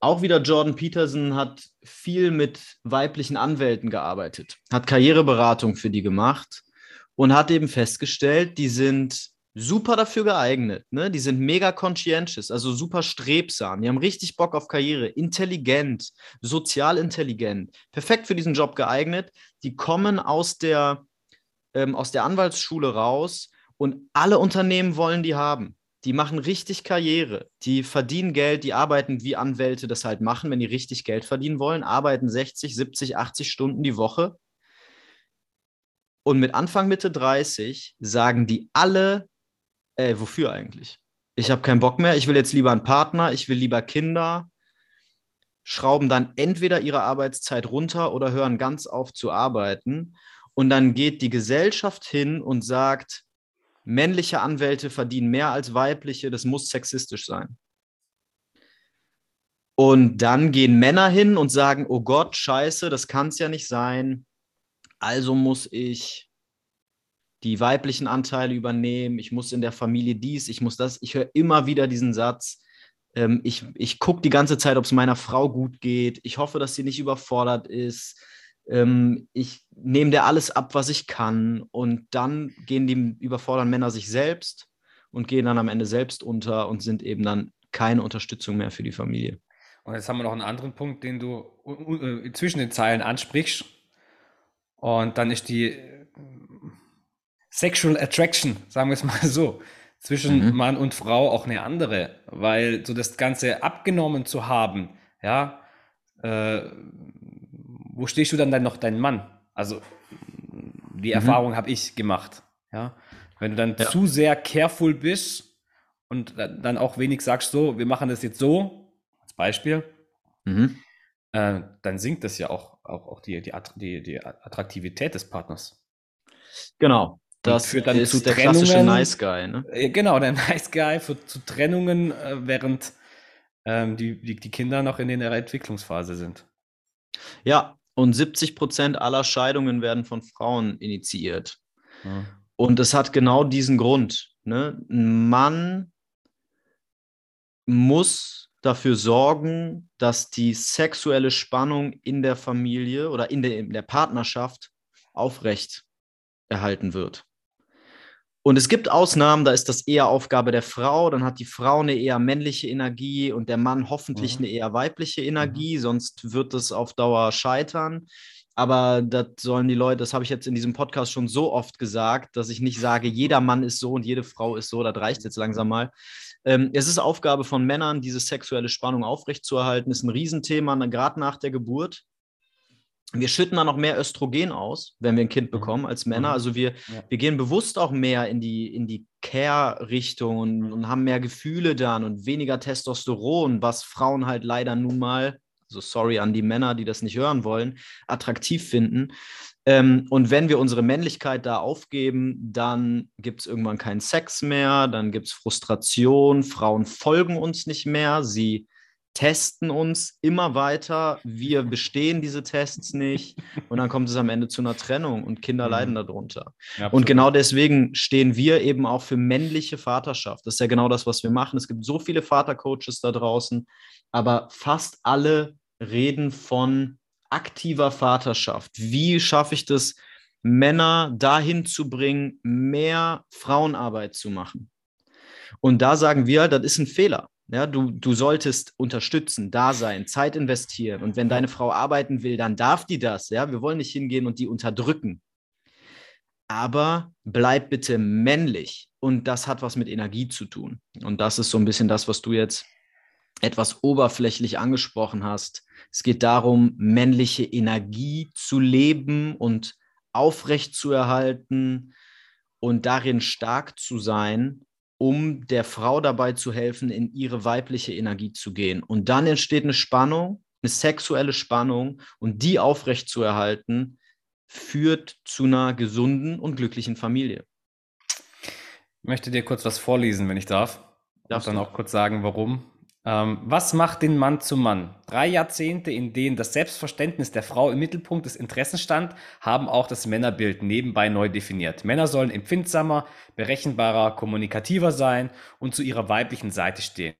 auch wieder Jordan Peterson hat viel mit weiblichen Anwälten gearbeitet, hat Karriereberatung für die gemacht und hat eben festgestellt, die sind super dafür geeignet. Ne? Die sind mega conscientious, also super strebsam. Die haben richtig Bock auf Karriere, intelligent, sozial intelligent, perfekt für diesen Job geeignet. Die kommen aus der, ähm, aus der Anwaltsschule raus und alle Unternehmen wollen die haben. Die machen richtig Karriere, die verdienen Geld, die arbeiten wie Anwälte das halt machen, wenn die richtig Geld verdienen wollen, arbeiten 60, 70, 80 Stunden die Woche. Und mit Anfang Mitte 30 sagen die alle, ey, wofür eigentlich? Ich habe keinen Bock mehr, ich will jetzt lieber einen Partner, ich will lieber Kinder, schrauben dann entweder ihre Arbeitszeit runter oder hören ganz auf zu arbeiten. Und dann geht die Gesellschaft hin und sagt, männliche Anwälte verdienen mehr als weibliche, das muss sexistisch sein. Und dann gehen Männer hin und sagen, oh Gott, scheiße, das kann es ja nicht sein. Also muss ich die weiblichen Anteile übernehmen, ich muss in der Familie dies, ich muss das. Ich höre immer wieder diesen Satz. Ähm, ich ich gucke die ganze Zeit, ob es meiner Frau gut geht. Ich hoffe, dass sie nicht überfordert ist. Ähm, ich nehme der alles ab, was ich kann. Und dann gehen die überfordernden Männer sich selbst und gehen dann am Ende selbst unter und sind eben dann keine Unterstützung mehr für die Familie. Und jetzt haben wir noch einen anderen Punkt, den du äh, zwischen den Zeilen ansprichst. Und dann ist die Sexual Attraction, sagen wir es mal so, zwischen mhm. Mann und Frau auch eine andere, weil so das Ganze abgenommen zu haben, ja, äh, wo stehst du dann dann noch dein Mann? Also die mhm. Erfahrung habe ich gemacht, ja. Wenn du dann ja. zu sehr careful bist und dann auch wenig sagst, so, wir machen das jetzt so, als Beispiel, mhm. äh, dann sinkt das ja auch, auch, auch die, die, die Attraktivität des Partners. Genau, das führt dann ist zu der Trennungen. klassische Nice Guy, ne? Äh, genau, der Nice Guy führt zu Trennungen, äh, während ähm, die, die, Kinder noch in der Entwicklungsphase sind. Ja, und 70 Prozent aller Scheidungen werden von Frauen initiiert. Ja. Und es hat genau diesen Grund. Ne? Ein Mann muss dafür sorgen, dass die sexuelle Spannung in der Familie oder in der, in der Partnerschaft aufrecht erhalten wird. Und es gibt Ausnahmen, da ist das eher Aufgabe der Frau, dann hat die Frau eine eher männliche Energie und der Mann hoffentlich mhm. eine eher weibliche Energie, mhm. sonst wird es auf Dauer scheitern. Aber das sollen die Leute, das habe ich jetzt in diesem Podcast schon so oft gesagt, dass ich nicht sage, jeder Mann ist so und jede Frau ist so, das reicht jetzt langsam mal. Ähm, es ist Aufgabe von Männern, diese sexuelle Spannung aufrechtzuerhalten, ist ein Riesenthema, gerade nach der Geburt wir schütten dann noch mehr Östrogen aus, wenn wir ein Kind mhm. bekommen als Männer. Mhm. Also wir, ja. wir gehen bewusst auch mehr in die, in die Care-Richtung und, und, haben mehr Gefühle dann und weniger Testosteron, was Frauen halt leider nun mal, also sorry an die Männer, die das nicht hören wollen, attraktiv finden. Ähm, und wenn wir unsere Männlichkeit da aufgeben, dann gibt es irgendwann keinen Sex mehr, dann gibt es Frustration, Frauen folgen uns nicht mehr, sie testen uns immer weiter, wir bestehen diese Tests nicht und dann kommt es am Ende zu einer Trennung und Kinder mhm. leiden darunter. Ja, und genau deswegen stehen wir eben auch für männliche Vaterschaft. Das ist ja genau das, was wir machen. Es gibt so viele Vatercoaches da draußen, aber fast alle reden von aktiver Vaterschaft. Wie schaffe ich das, Männer dahin zu bringen, mehr Frauenarbeit zu machen? Und da sagen wir, das ist ein Fehler Ja, du, du solltest unterstützen, da sein, Zeit investieren. Und wenn deine Frau arbeiten will, dann darf die das. Ja, wir wollen nicht hingehen und die unterdrücken. Aber bleib bitte männlich. Und das hat was mit Energie zu tun. Und das ist so ein bisschen das, was du jetzt etwas oberflächlich angesprochen hast. Es geht darum, männliche Energie zu leben und aufrecht zu erhalten und darin stark zu sein, um der Frau dabei zu helfen, in ihre weibliche Energie zu gehen. Und dann entsteht eine Spannung, eine sexuelle Spannung und die aufrecht zu erhalten, führt zu einer gesunden und glücklichen Familie. Ich möchte dir kurz was vorlesen, wenn ich darf. Darf dann auch kurz sagen, warum. Ähm, was macht den Mann zum Mann? Drei Jahrzehnte, in denen das Selbstverständnis der Frau im Mittelpunkt des Interessens stand, haben auch das Männerbild nebenbei neu definiert. Männer sollen empfindsamer, berechenbarer, kommunikativer sein und zu ihrer weiblichen Seite stehen.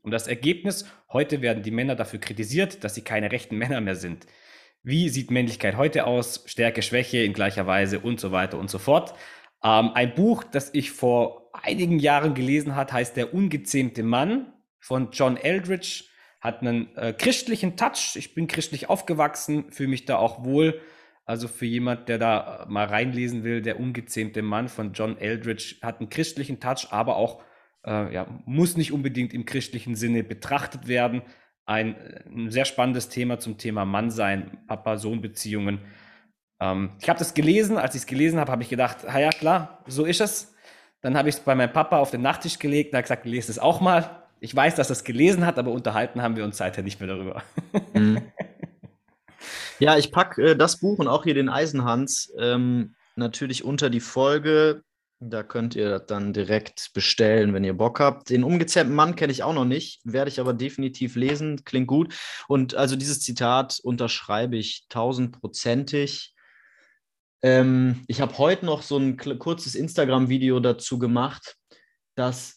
Und das Ergebnis, heute werden die Männer dafür kritisiert, dass sie keine rechten Männer mehr sind. Wie sieht Männlichkeit heute aus? Stärke, Schwäche in gleicher Weise und so weiter und so fort. Ähm, ein Buch, das ich vor einigen Jahren gelesen habe, heißt Der ungezähmte Mann von John Eldridge, hat einen äh, christlichen Touch. Ich bin christlich aufgewachsen, fühle mich da auch wohl. Also für jemand, der da äh, mal reinlesen will, der ungezähmte Mann von John Eldridge hat einen christlichen Touch, aber auch äh, ja, muss nicht unbedingt im christlichen Sinne betrachtet werden. Ein, äh, ein sehr spannendes Thema zum Thema Mannsein, Papa-Sohn-Beziehungen. Ähm, ich habe das gelesen. Als ich es gelesen habe, habe ich gedacht, ja klar, so ist es. Dann habe ich es bei meinem Papa auf den Nachttisch gelegt und habe gesagt, lese es auch mal. Ich weiß, dass er es gelesen hat, aber unterhalten haben wir uns seither nicht mehr darüber. Mhm. Ja, ich packe äh, das Buch und auch hier den Eisenhans ähm, natürlich unter die Folge. Da könnt ihr das dann direkt bestellen, wenn ihr Bock habt. Den umgezähmten Mann kenne ich auch noch nicht, werde ich aber definitiv lesen. Klingt gut. Und also dieses Zitat unterschreibe ich tausendprozentig. Ähm, ich habe heute noch so ein kurzes Instagram-Video dazu gemacht, dass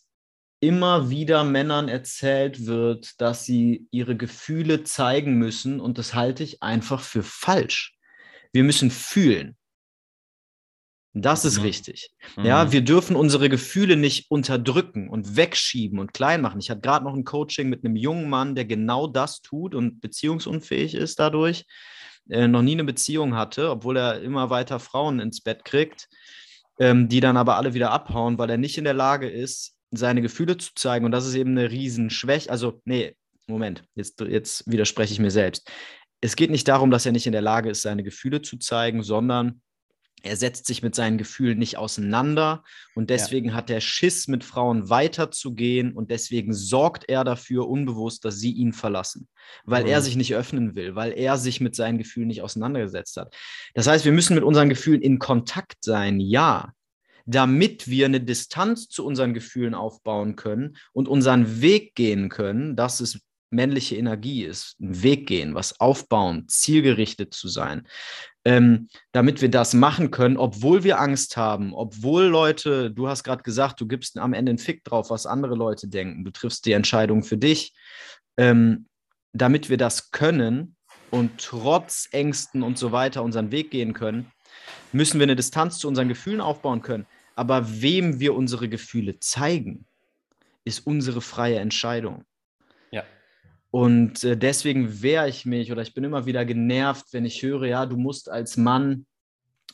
immer wieder Männern erzählt wird, dass sie ihre Gefühle zeigen müssen und das halte ich einfach für falsch. Wir müssen fühlen. Das ist mhm. richtig. Mhm. Ja, wir dürfen unsere Gefühle nicht unterdrücken und wegschieben und klein machen. Ich hatte gerade noch ein Coaching mit einem jungen Mann, der genau das tut und beziehungsunfähig ist dadurch, äh, noch nie eine Beziehung hatte, obwohl er immer weiter Frauen ins Bett kriegt, ähm, die dann aber alle wieder abhauen, weil er nicht in der Lage ist, seine Gefühle zu zeigen. Und das ist eben eine Riesenschwäche. Also, nee, Moment, jetzt, jetzt widerspreche ich mir selbst. Es geht nicht darum, dass er nicht in der Lage ist, seine Gefühle zu zeigen, sondern er setzt sich mit seinen Gefühlen nicht auseinander und deswegen ja. hat er Schiss, mit Frauen weiterzugehen und deswegen sorgt er dafür unbewusst, dass sie ihn verlassen, weil mhm. er sich nicht öffnen will, weil er sich mit seinen Gefühlen nicht auseinandergesetzt hat. Das heißt, wir müssen mit unseren Gefühlen in Kontakt sein, ja, damit wir eine Distanz zu unseren Gefühlen aufbauen können und unseren Weg gehen können, dass es männliche Energie ist, ein Weg gehen, was aufbauen, zielgerichtet zu sein. Ähm, damit wir das machen können, obwohl wir Angst haben, obwohl Leute, du hast gerade gesagt, du gibst am Ende einen Fick drauf, was andere Leute denken, du triffst die Entscheidung für dich, ähm, damit wir das können und trotz Ängsten und so weiter unseren Weg gehen können, müssen wir eine Distanz zu unseren Gefühlen aufbauen können. Aber wem wir unsere Gefühle zeigen, ist unsere freie Entscheidung. Ja. Und äh, deswegen wehre ich mich oder ich bin immer wieder genervt, wenn ich höre, ja, du musst als Mann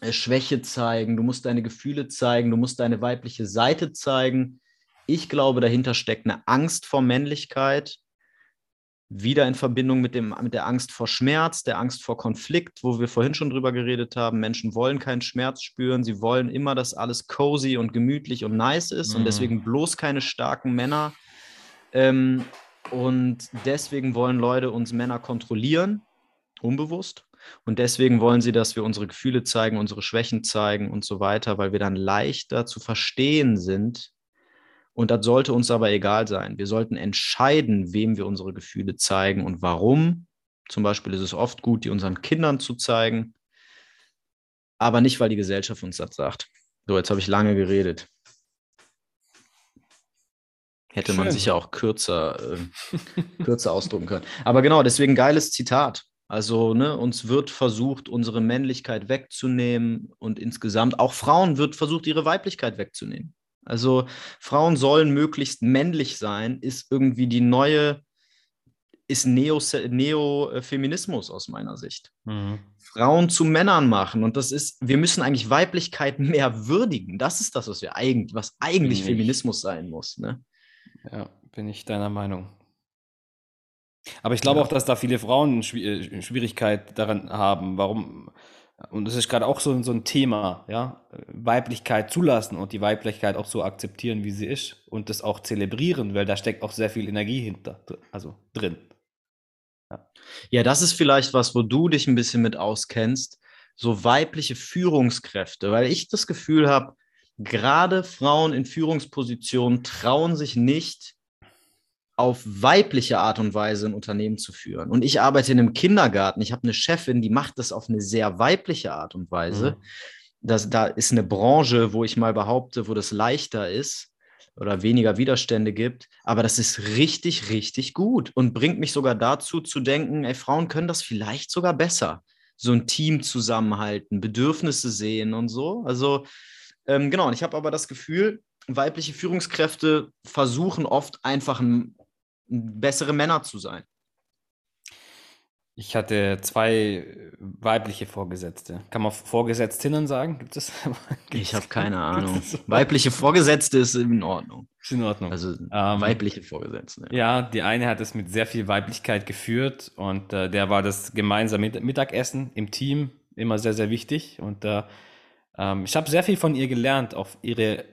äh, Schwäche zeigen, du musst deine Gefühle zeigen, du musst deine weibliche Seite zeigen. Ich glaube, dahinter steckt eine Angst vor Männlichkeit, wieder in Verbindung mit, dem, mit der Angst vor Schmerz, der Angst vor Konflikt, wo wir vorhin schon drüber geredet haben. Menschen wollen keinen Schmerz spüren, sie wollen immer, dass alles cozy und gemütlich und nice ist mhm. und deswegen bloß keine starken Männer. Ähm, und deswegen wollen Leute uns Männer kontrollieren, unbewusst. Und deswegen wollen sie, dass wir unsere Gefühle zeigen, unsere Schwächen zeigen und so weiter, weil wir dann leichter zu verstehen sind, und das sollte uns aber egal sein. Wir sollten entscheiden, wem wir unsere Gefühle zeigen und warum. Zum Beispiel ist es oft gut, die unseren Kindern zu zeigen, aber nicht, weil die Gesellschaft uns das sagt. So, jetzt habe ich lange geredet. Hätte Schön. man sich ja auch kürzer, äh, kürzer ausdrücken können. Aber genau, deswegen geiles Zitat. Also ne, uns wird versucht, unsere Männlichkeit wegzunehmen und insgesamt auch Frauen wird versucht, ihre Weiblichkeit wegzunehmen. Also Frauen sollen möglichst männlich sein, ist irgendwie die neue, ist Neo-Feminismus Neo aus meiner Sicht. Mhm. Frauen zu Männern machen. Und das ist, wir müssen eigentlich Weiblichkeit mehr würdigen. Das ist das, was wir eigentlich, was eigentlich Feminismus sein muss. Ne? Ja, bin ich deiner Meinung. Aber ich glaube ja. auch, dass da viele Frauen äh, Schwierigkeit daran haben. Warum? Und das ist gerade auch so, so ein Thema, ja. Weiblichkeit zulassen und die Weiblichkeit auch so akzeptieren, wie sie ist und das auch zelebrieren, weil da steckt auch sehr viel Energie hinter, also drin. Ja. ja, das ist vielleicht was, wo du dich ein bisschen mit auskennst, so weibliche Führungskräfte, weil ich das Gefühl habe, gerade Frauen in Führungspositionen trauen sich nicht, auf weibliche Art und Weise ein Unternehmen zu führen. Und ich arbeite in einem Kindergarten. Ich habe eine Chefin, die macht das auf eine sehr weibliche Art und Weise. Mhm. Das, da ist eine Branche, wo ich mal behaupte, wo das leichter ist oder weniger Widerstände gibt. Aber das ist richtig, richtig gut und bringt mich sogar dazu zu denken, ey, Frauen können das vielleicht sogar besser. So ein Team zusammenhalten, Bedürfnisse sehen und so. Also ähm, genau, und ich habe aber das Gefühl, weibliche Führungskräfte versuchen oft einfach ein bessere Männer zu sein. Ich hatte zwei weibliche Vorgesetzte. Kann man Vorgesetztinnen sagen? Gibt es? ich habe keine Ahnung. Weibliche Vorgesetzte ist in Ordnung. Ist in Ordnung. Also ähm, weibliche Vorgesetzte. Ja. ja. die eine hat es mit sehr viel Weiblichkeit geführt und äh, der war das gemeinsame Mittagessen im Team immer sehr, sehr wichtig. Und äh, ähm, ich habe sehr viel von ihr gelernt, auf ihre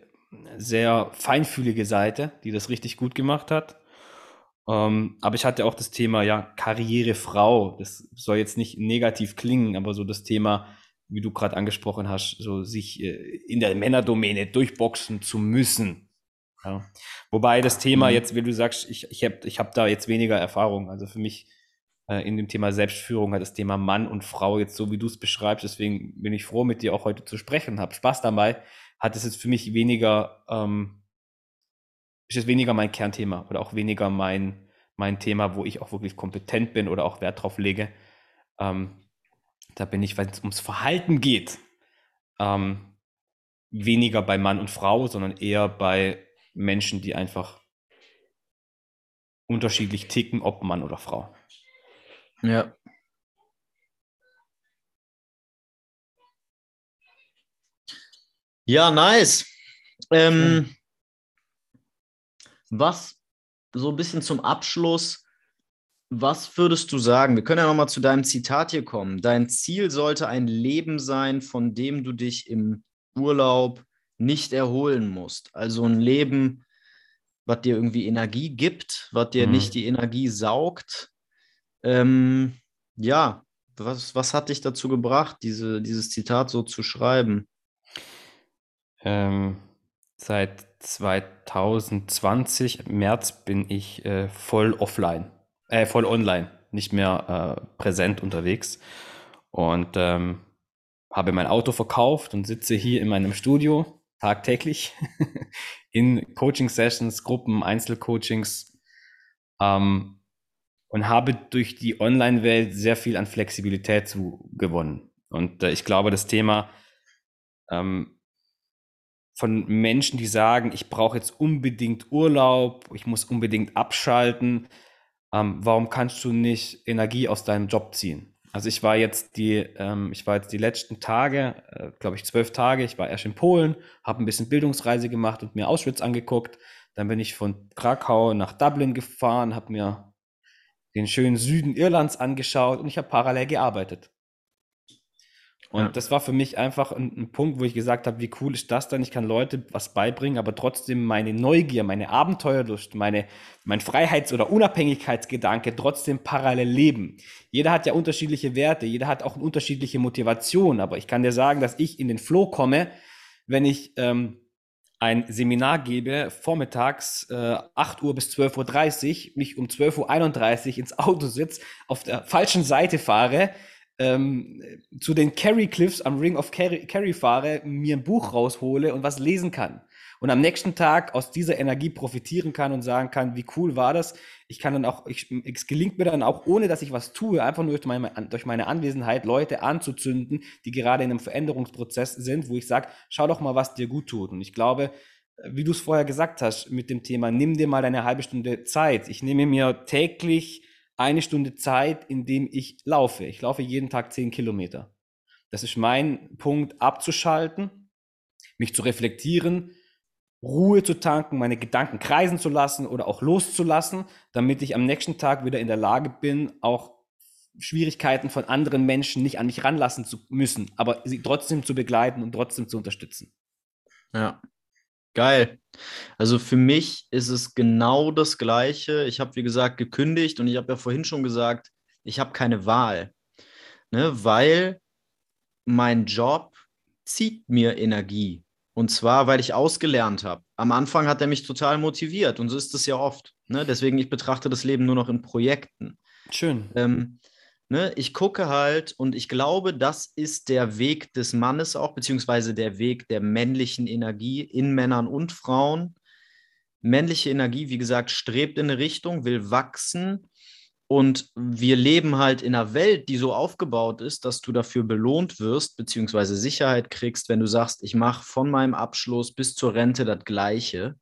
sehr feinfühlige Seite, die das richtig gut gemacht hat. Ähm, aber ich hatte auch das Thema, ja, Karrierefrau. Das soll jetzt nicht negativ klingen, aber so das Thema, wie du gerade angesprochen hast, so sich äh, in der Männerdomäne durchboxen zu müssen. Ja. Wobei das Thema mhm. jetzt, wie du sagst, ich, ich habe ich hab da jetzt weniger Erfahrung. Also für mich äh, in dem Thema Selbstführung hat das Thema Mann und Frau jetzt so, wie du es beschreibst. Deswegen bin ich froh, mit dir auch heute zu sprechen. Hab Spaß dabei. Hat es jetzt für mich weniger ähm, ist es weniger mein Kernthema oder auch weniger mein, mein Thema, wo ich auch wirklich kompetent bin oder auch Wert drauf lege. Ähm, da bin ich, wenn es ums Verhalten geht, ähm, weniger bei Mann und Frau, sondern eher bei Menschen, die einfach unterschiedlich ticken, ob Mann oder Frau. Ja. Ja, nice. Ähm, was so ein bisschen zum Abschluss, was würdest du sagen? Wir können ja nochmal zu deinem Zitat hier kommen. Dein Ziel sollte ein Leben sein, von dem du dich im Urlaub nicht erholen musst. Also ein Leben, was dir irgendwie Energie gibt, was dir mhm. nicht die Energie saugt. Ähm, ja, was, was hat dich dazu gebracht, diese, dieses Zitat so zu schreiben? Ähm, seit 2020, im März, bin ich äh, voll offline, äh, voll online, nicht mehr äh, präsent unterwegs. Und ähm, habe mein Auto verkauft und sitze hier in meinem Studio tagtäglich in Coaching-Sessions, Gruppen, Einzelcoachings ähm, und habe durch die Online-Welt sehr viel an Flexibilität zu gewonnen. Und äh, ich glaube, das Thema ähm, von Menschen, die sagen, ich brauche jetzt unbedingt Urlaub, ich muss unbedingt abschalten. Ähm, warum kannst du nicht Energie aus deinem Job ziehen? Also ich war jetzt die, ähm, ich war jetzt die letzten Tage, äh, glaube ich zwölf Tage. Ich war erst in Polen, habe ein bisschen Bildungsreise gemacht und mir Auschwitz angeguckt. Dann bin ich von Krakau nach Dublin gefahren, habe mir den schönen Süden Irlands angeschaut und ich habe parallel gearbeitet. Und ja. das war für mich einfach ein, ein, Punkt, wo ich gesagt habe, wie cool ist das denn? Ich kann Leute was beibringen, aber trotzdem meine Neugier, meine Abenteuerlust, meine, mein Freiheits- oder Unabhängigkeitsgedanke trotzdem parallel leben. Jeder hat ja unterschiedliche Werte, jeder hat auch unterschiedliche Motivation, aber ich kann dir sagen, dass ich in den Flow komme, wenn ich ähm, ein Seminar gebe, vormittags äh, 8 Uhr bis 12.30 Uhr, mich um 12.31 Uhr ins Auto sitze, auf der falschen Seite fahre, ähm, zu den Kerry Cliffs am Ring of Kerry fahre, mir ein Buch raushole und was lesen kann. Und am nächsten Tag aus dieser Energie profitieren kann und sagen kann, wie cool war das. Ich kann dann auch, ich, es gelingt mir dann auch, ohne dass ich was tue, einfach nur durch meine, durch meine Anwesenheit Leute anzuzünden, die gerade in einem Veränderungsprozess sind, wo ich sage, schau doch mal, was dir gut tut. Und ich glaube, wie du es vorher gesagt hast, mit dem Thema, nimm dir mal eine halbe Stunde Zeit. Ich nehme mir täglich eine Stunde Zeit, indem ich laufe. Ich laufe jeden Tag zehn Kilometer. Das ist mein Punkt, abzuschalten, mich zu reflektieren, Ruhe zu tanken, meine Gedanken kreisen zu lassen oder auch loszulassen, damit ich am nächsten Tag wieder in der Lage bin, auch Schwierigkeiten von anderen Menschen nicht an mich ranlassen zu müssen, aber sie trotzdem zu begleiten und trotzdem zu unterstützen. Ja, geil. Also für mich ist es genau das Gleiche. Ich habe, wie gesagt, gekündigt und ich habe ja vorhin schon gesagt, ich habe keine Wahl, ne, weil mein Job zieht mir Energie. Und zwar, weil ich ausgelernt habe. Am Anfang hat er mich total motiviert und so ist es ja oft. Ne? Deswegen, ich betrachte das Leben nur noch in Projekten. Schön. Ähm, ne? Ich gucke halt und ich glaube, das ist der Weg des Mannes auch, beziehungsweise der Weg der männlichen Energie in Männern und Frauen. Männliche Energie, wie gesagt, strebt in eine Richtung, will wachsen und wir leben halt in einer Welt, die so aufgebaut ist, dass du dafür belohnt wirst, beziehungsweise Sicherheit kriegst, wenn du sagst, ich mache von meinem Abschluss bis zur Rente das Gleiche.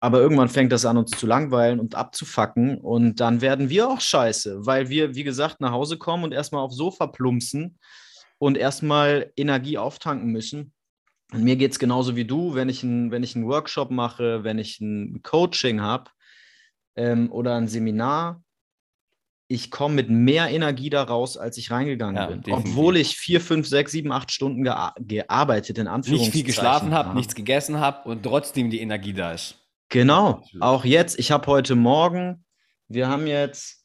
Aber irgendwann fängt das an, uns zu langweilen und abzufacken. Und dann werden wir auch scheiße, weil wir, wie gesagt, nach Hause kommen und erstmal aufs Sofa plumpsen und erstmal Energie auftanken müssen. Und mir geht es genauso wie du, wenn ich, ein, wenn ich einen Workshop mache, wenn ich ein Coaching habe ähm, oder ein Seminar, ich komme mit mehr Energie da raus, als ich reingegangen ja, bin. Definitiv. Obwohl ich vier, fünf, sechs, sieben, acht Stunden gear gearbeitet, in Anführungszeichen. Nicht viel geschlafen habe, nichts gegessen habe und trotzdem die Energie da ist. Genau, auch jetzt. Ich habe heute Morgen, wir haben jetzt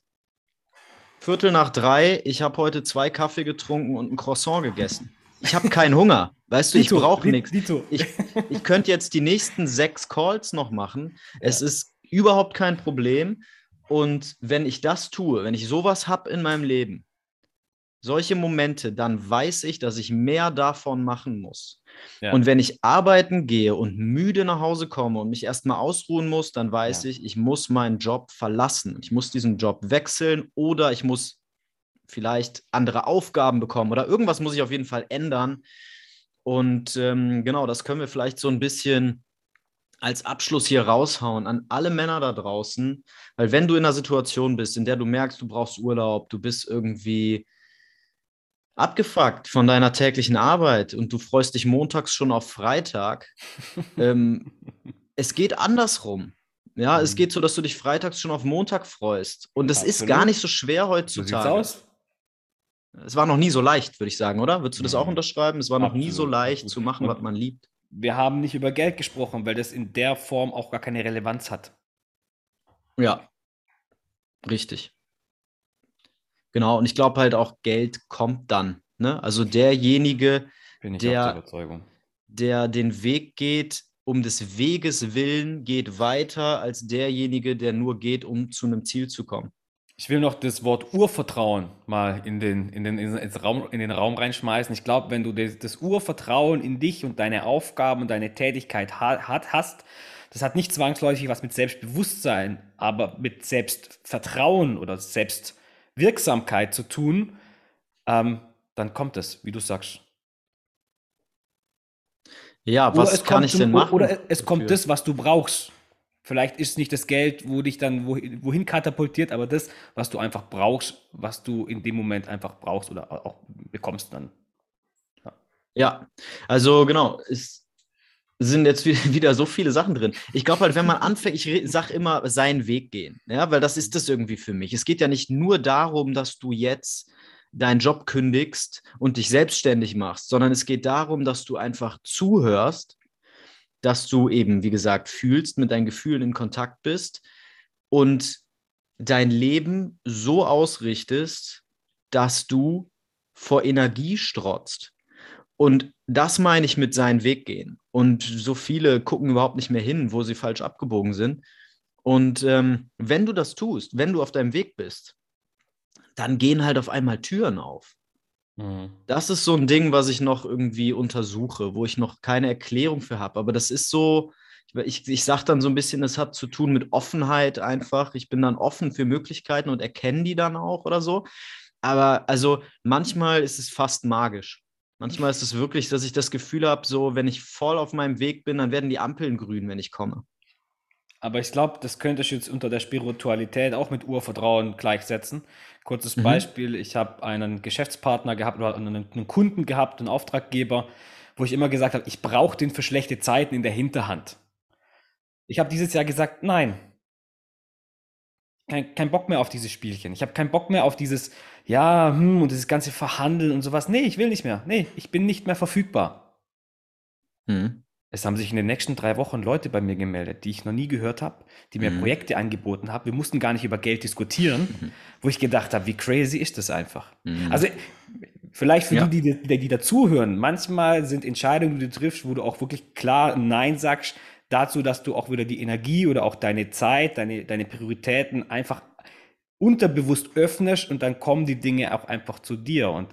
Viertel nach drei, ich habe heute zwei Kaffee getrunken und ein Croissant gegessen. Ich habe keinen Hunger. Weißt du, ich brauche nichts. Ich, ich könnte jetzt die nächsten sechs Calls noch machen. Es ja. ist überhaupt kein Problem. Und wenn ich das tue, wenn ich sowas habe in meinem Leben, solche Momente, dann weiß ich, dass ich mehr davon machen muss. Ja. Und wenn ich arbeiten gehe und müde nach Hause komme und mich erstmal ausruhen muss, dann weiß ja. ich, ich muss meinen Job verlassen. Ich muss diesen Job wechseln oder ich muss vielleicht andere Aufgaben bekommen oder irgendwas muss ich auf jeden Fall ändern. Und ähm, genau, das können wir vielleicht so ein bisschen als Abschluss hier raushauen an alle Männer da draußen, weil wenn du in einer Situation bist, in der du merkst, du brauchst Urlaub, du bist irgendwie abgefuckt von deiner täglichen Arbeit und du freust dich montags schon auf Freitag, ähm, es geht andersrum. Ja, mhm. es geht so, dass du dich freitags schon auf Montag freust. Und das Absolut. ist gar nicht so schwer heutzutage. So aus. Es war noch nie so leicht, würde ich sagen, oder? Würdest du das auch unterschreiben? Es war noch Absolut. nie so leicht zu machen, was man liebt wir haben nicht über Geld gesprochen, weil das in der Form auch gar keine Relevanz hat. Ja, richtig. Genau, und ich glaube halt auch, Geld kommt dann. Ne? Also derjenige, der, der den Weg geht, um des Weges willen, geht weiter als derjenige, der nur geht, um zu einem Ziel zu kommen. Ich will noch das Wort Urvertrauen mal in den, in den, ins Raum, in den Raum reinschmeißen. Ich glaube, wenn du das, das, Urvertrauen in dich und deine Aufgaben und deine Tätigkeit hat, hast, das hat nicht zwangsläufig was mit Selbstbewusstsein, aber mit Selbstvertrauen oder Selbstwirksamkeit zu tun, ähm, dann kommt es, wie du sagst. Ja, was kann ich denn machen? Oder es dafür? kommt das, was du brauchst. Vielleicht ist nicht das Geld, wo dich dann wohin katapultiert, aber das, was du einfach brauchst, was du in dem Moment einfach brauchst oder auch bekommst dann. Ja, ja also genau, es sind jetzt wieder so viele Sachen drin. Ich glaube halt, wenn man anfängt, ich sage immer, seinen Weg gehen, ja, weil das ist das irgendwie für mich. Es geht ja nicht nur darum, dass du jetzt deinen Job kündigst und dich selbstständig machst, sondern es geht darum, dass du einfach zuhörst dass du eben, wie gesagt, fühlst, mit deinen Gefühlen in Kontakt bist und dein Leben so ausrichtest, dass du vor Energie strotzt. Und das meine ich mit seinen Weg gehen. Und so viele gucken überhaupt nicht mehr hin, wo sie falsch abgebogen sind. Und ähm, wenn du das tust, wenn du auf deinem Weg bist, dann gehen halt auf einmal Türen auf. Mhm. Das ist so ein Ding, was ich noch irgendwie untersuche, wo ich noch keine Erklärung für habe. Aber das ist so, ich, ich sage dann so ein bisschen, es hat zu tun mit Offenheit einfach. Ich bin dann offen für Möglichkeiten und erkenne die dann auch oder so. Aber also manchmal ist es fast magisch. Manchmal ist es wirklich, dass ich das Gefühl habe, so wenn ich voll auf meinem Weg bin, dann werden die Ampeln grün, wenn ich komme. Aber ich glaube, das könnte ich jetzt unter der Spiritualität auch mit Urvertrauen gleichsetzen. Kurzes mhm. Beispiel, ich habe einen Geschäftspartner gehabt oder einen, einen, Kunden gehabt, einen Auftraggeber, wo ich immer gesagt habe, ich brauche den für schlechte Zeiten in der Hinterhand. Ich habe dieses Jahr gesagt, nein. Kein, kein Bock mehr auf dieses Spielchen. Ich habe keinen Bock mehr auf dieses, ja, hm, und dieses ganze Verhandeln und sowas. Nee, ich will nicht mehr. Nee, ich bin nicht mehr verfügbar. Mhm. Es haben sich in den nächsten drei Wochen Leute bei mir gemeldet, die ich noch nie gehört habe, die mir mhm. Projekte angeboten haben. Wir mussten gar nicht über Geld diskutieren, mhm. wo ich gedacht habe, wie crazy ist das einfach. Mhm. Also vielleicht für ja. die, die, die, die dazuhören, manchmal sind Entscheidungen, die du triffst, wo du auch wirklich klar Nein sagst, dazu, dass du auch wieder die Energie oder auch deine Zeit, deine, deine Prioritäten einfach unterbewusst öffnest und dann kommen die Dinge auch einfach zu dir. Und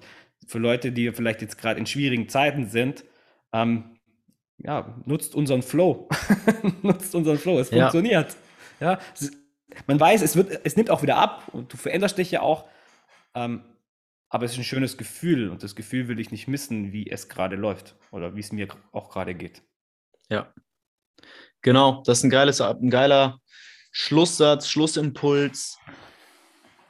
für Leute, die vielleicht jetzt gerade in schwierigen Zeiten sind, ähm, ja, nutzt unseren Flow. nutzt unseren Flow. Es ja. funktioniert. Ja, es, man weiß, es, wird, es nimmt auch wieder ab und du veränderst dich ja auch. Ähm, aber es ist ein schönes Gefühl und das Gefühl will ich nicht missen, wie es gerade läuft oder wie es mir auch gerade geht. Ja. Genau, das ist ein, geiles, ein geiler Schlusssatz, Schlussimpuls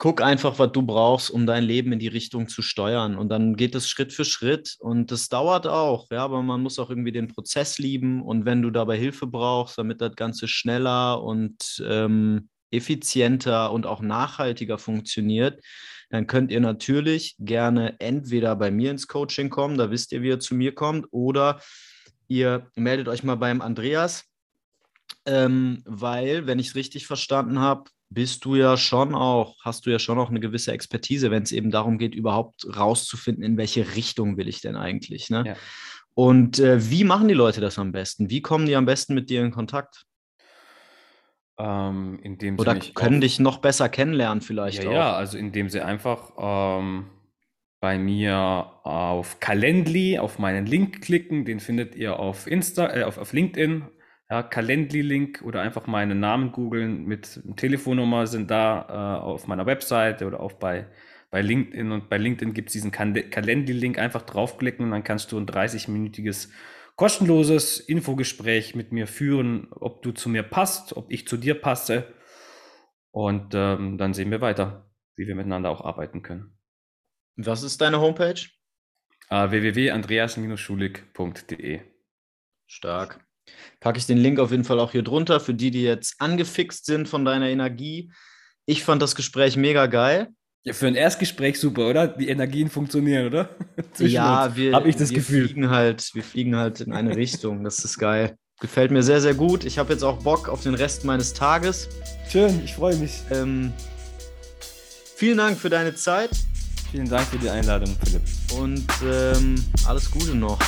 guck einfach, was du brauchst, um dein Leben in die Richtung zu steuern. Und dann geht es Schritt für Schritt. Und das dauert auch, ja, aber man muss auch irgendwie den Prozess lieben. Und wenn du dabei Hilfe brauchst, damit das Ganze schneller und ähm, effizienter und auch nachhaltiger funktioniert, dann könnt ihr natürlich gerne entweder bei mir ins Coaching kommen, da wisst ihr, wie ihr zu mir kommt, oder ihr meldet euch mal beim Andreas, ähm, weil, wenn ich es richtig verstanden habe, bist du ja schon auch, hast du ja schon auch eine gewisse Expertise, wenn es eben darum geht, überhaupt rauszufinden, in welche Richtung will ich denn eigentlich. Ne? Ja. Und äh, wie machen die Leute das am besten? Wie kommen die am besten mit dir in Kontakt? Ähm, Oder können dich noch besser kennenlernen vielleicht ja, auch. Ja, also indem sie einfach ähm, bei mir auf Calendly, auf meinen Link klicken, den findet ihr auf Insta, äh, auf, auf LinkedIn ja, Calendly-Link oder einfach meinen Namen googeln mit Telefonnummer sind da äh, auf meiner Webseite oder auch bei, bei LinkedIn. Und bei LinkedIn gibt es diesen Calendly-Link, einfach draufklicken und dann kannst du ein 30-minütiges kostenloses Infogespräch mit mir führen, ob du zu mir passt, ob ich zu dir passe. Und ähm, dann sehen wir weiter, wie wir miteinander auch arbeiten können. Was ist deine Homepage? Uh, www.andreas-schulig.de Stark. Packe ich den Link auf jeden Fall auch hier drunter für die, die jetzt angefixt sind von deiner Energie. Ich fand das Gespräch mega geil. Ja, für ein Erstgespräch super, oder? Die Energien funktionieren, oder? ja, wir, Hab ich das wir Gefühl. fliegen halt, wir fliegen halt in eine Richtung. Das ist geil. Gefällt mir sehr, sehr gut. Ich habe jetzt auch Bock auf den Rest meines Tages. Schön, ich freue mich. Ähm, vielen Dank für deine Zeit. Vielen Dank für die Einladung, Philipp. Und ähm, alles Gute noch.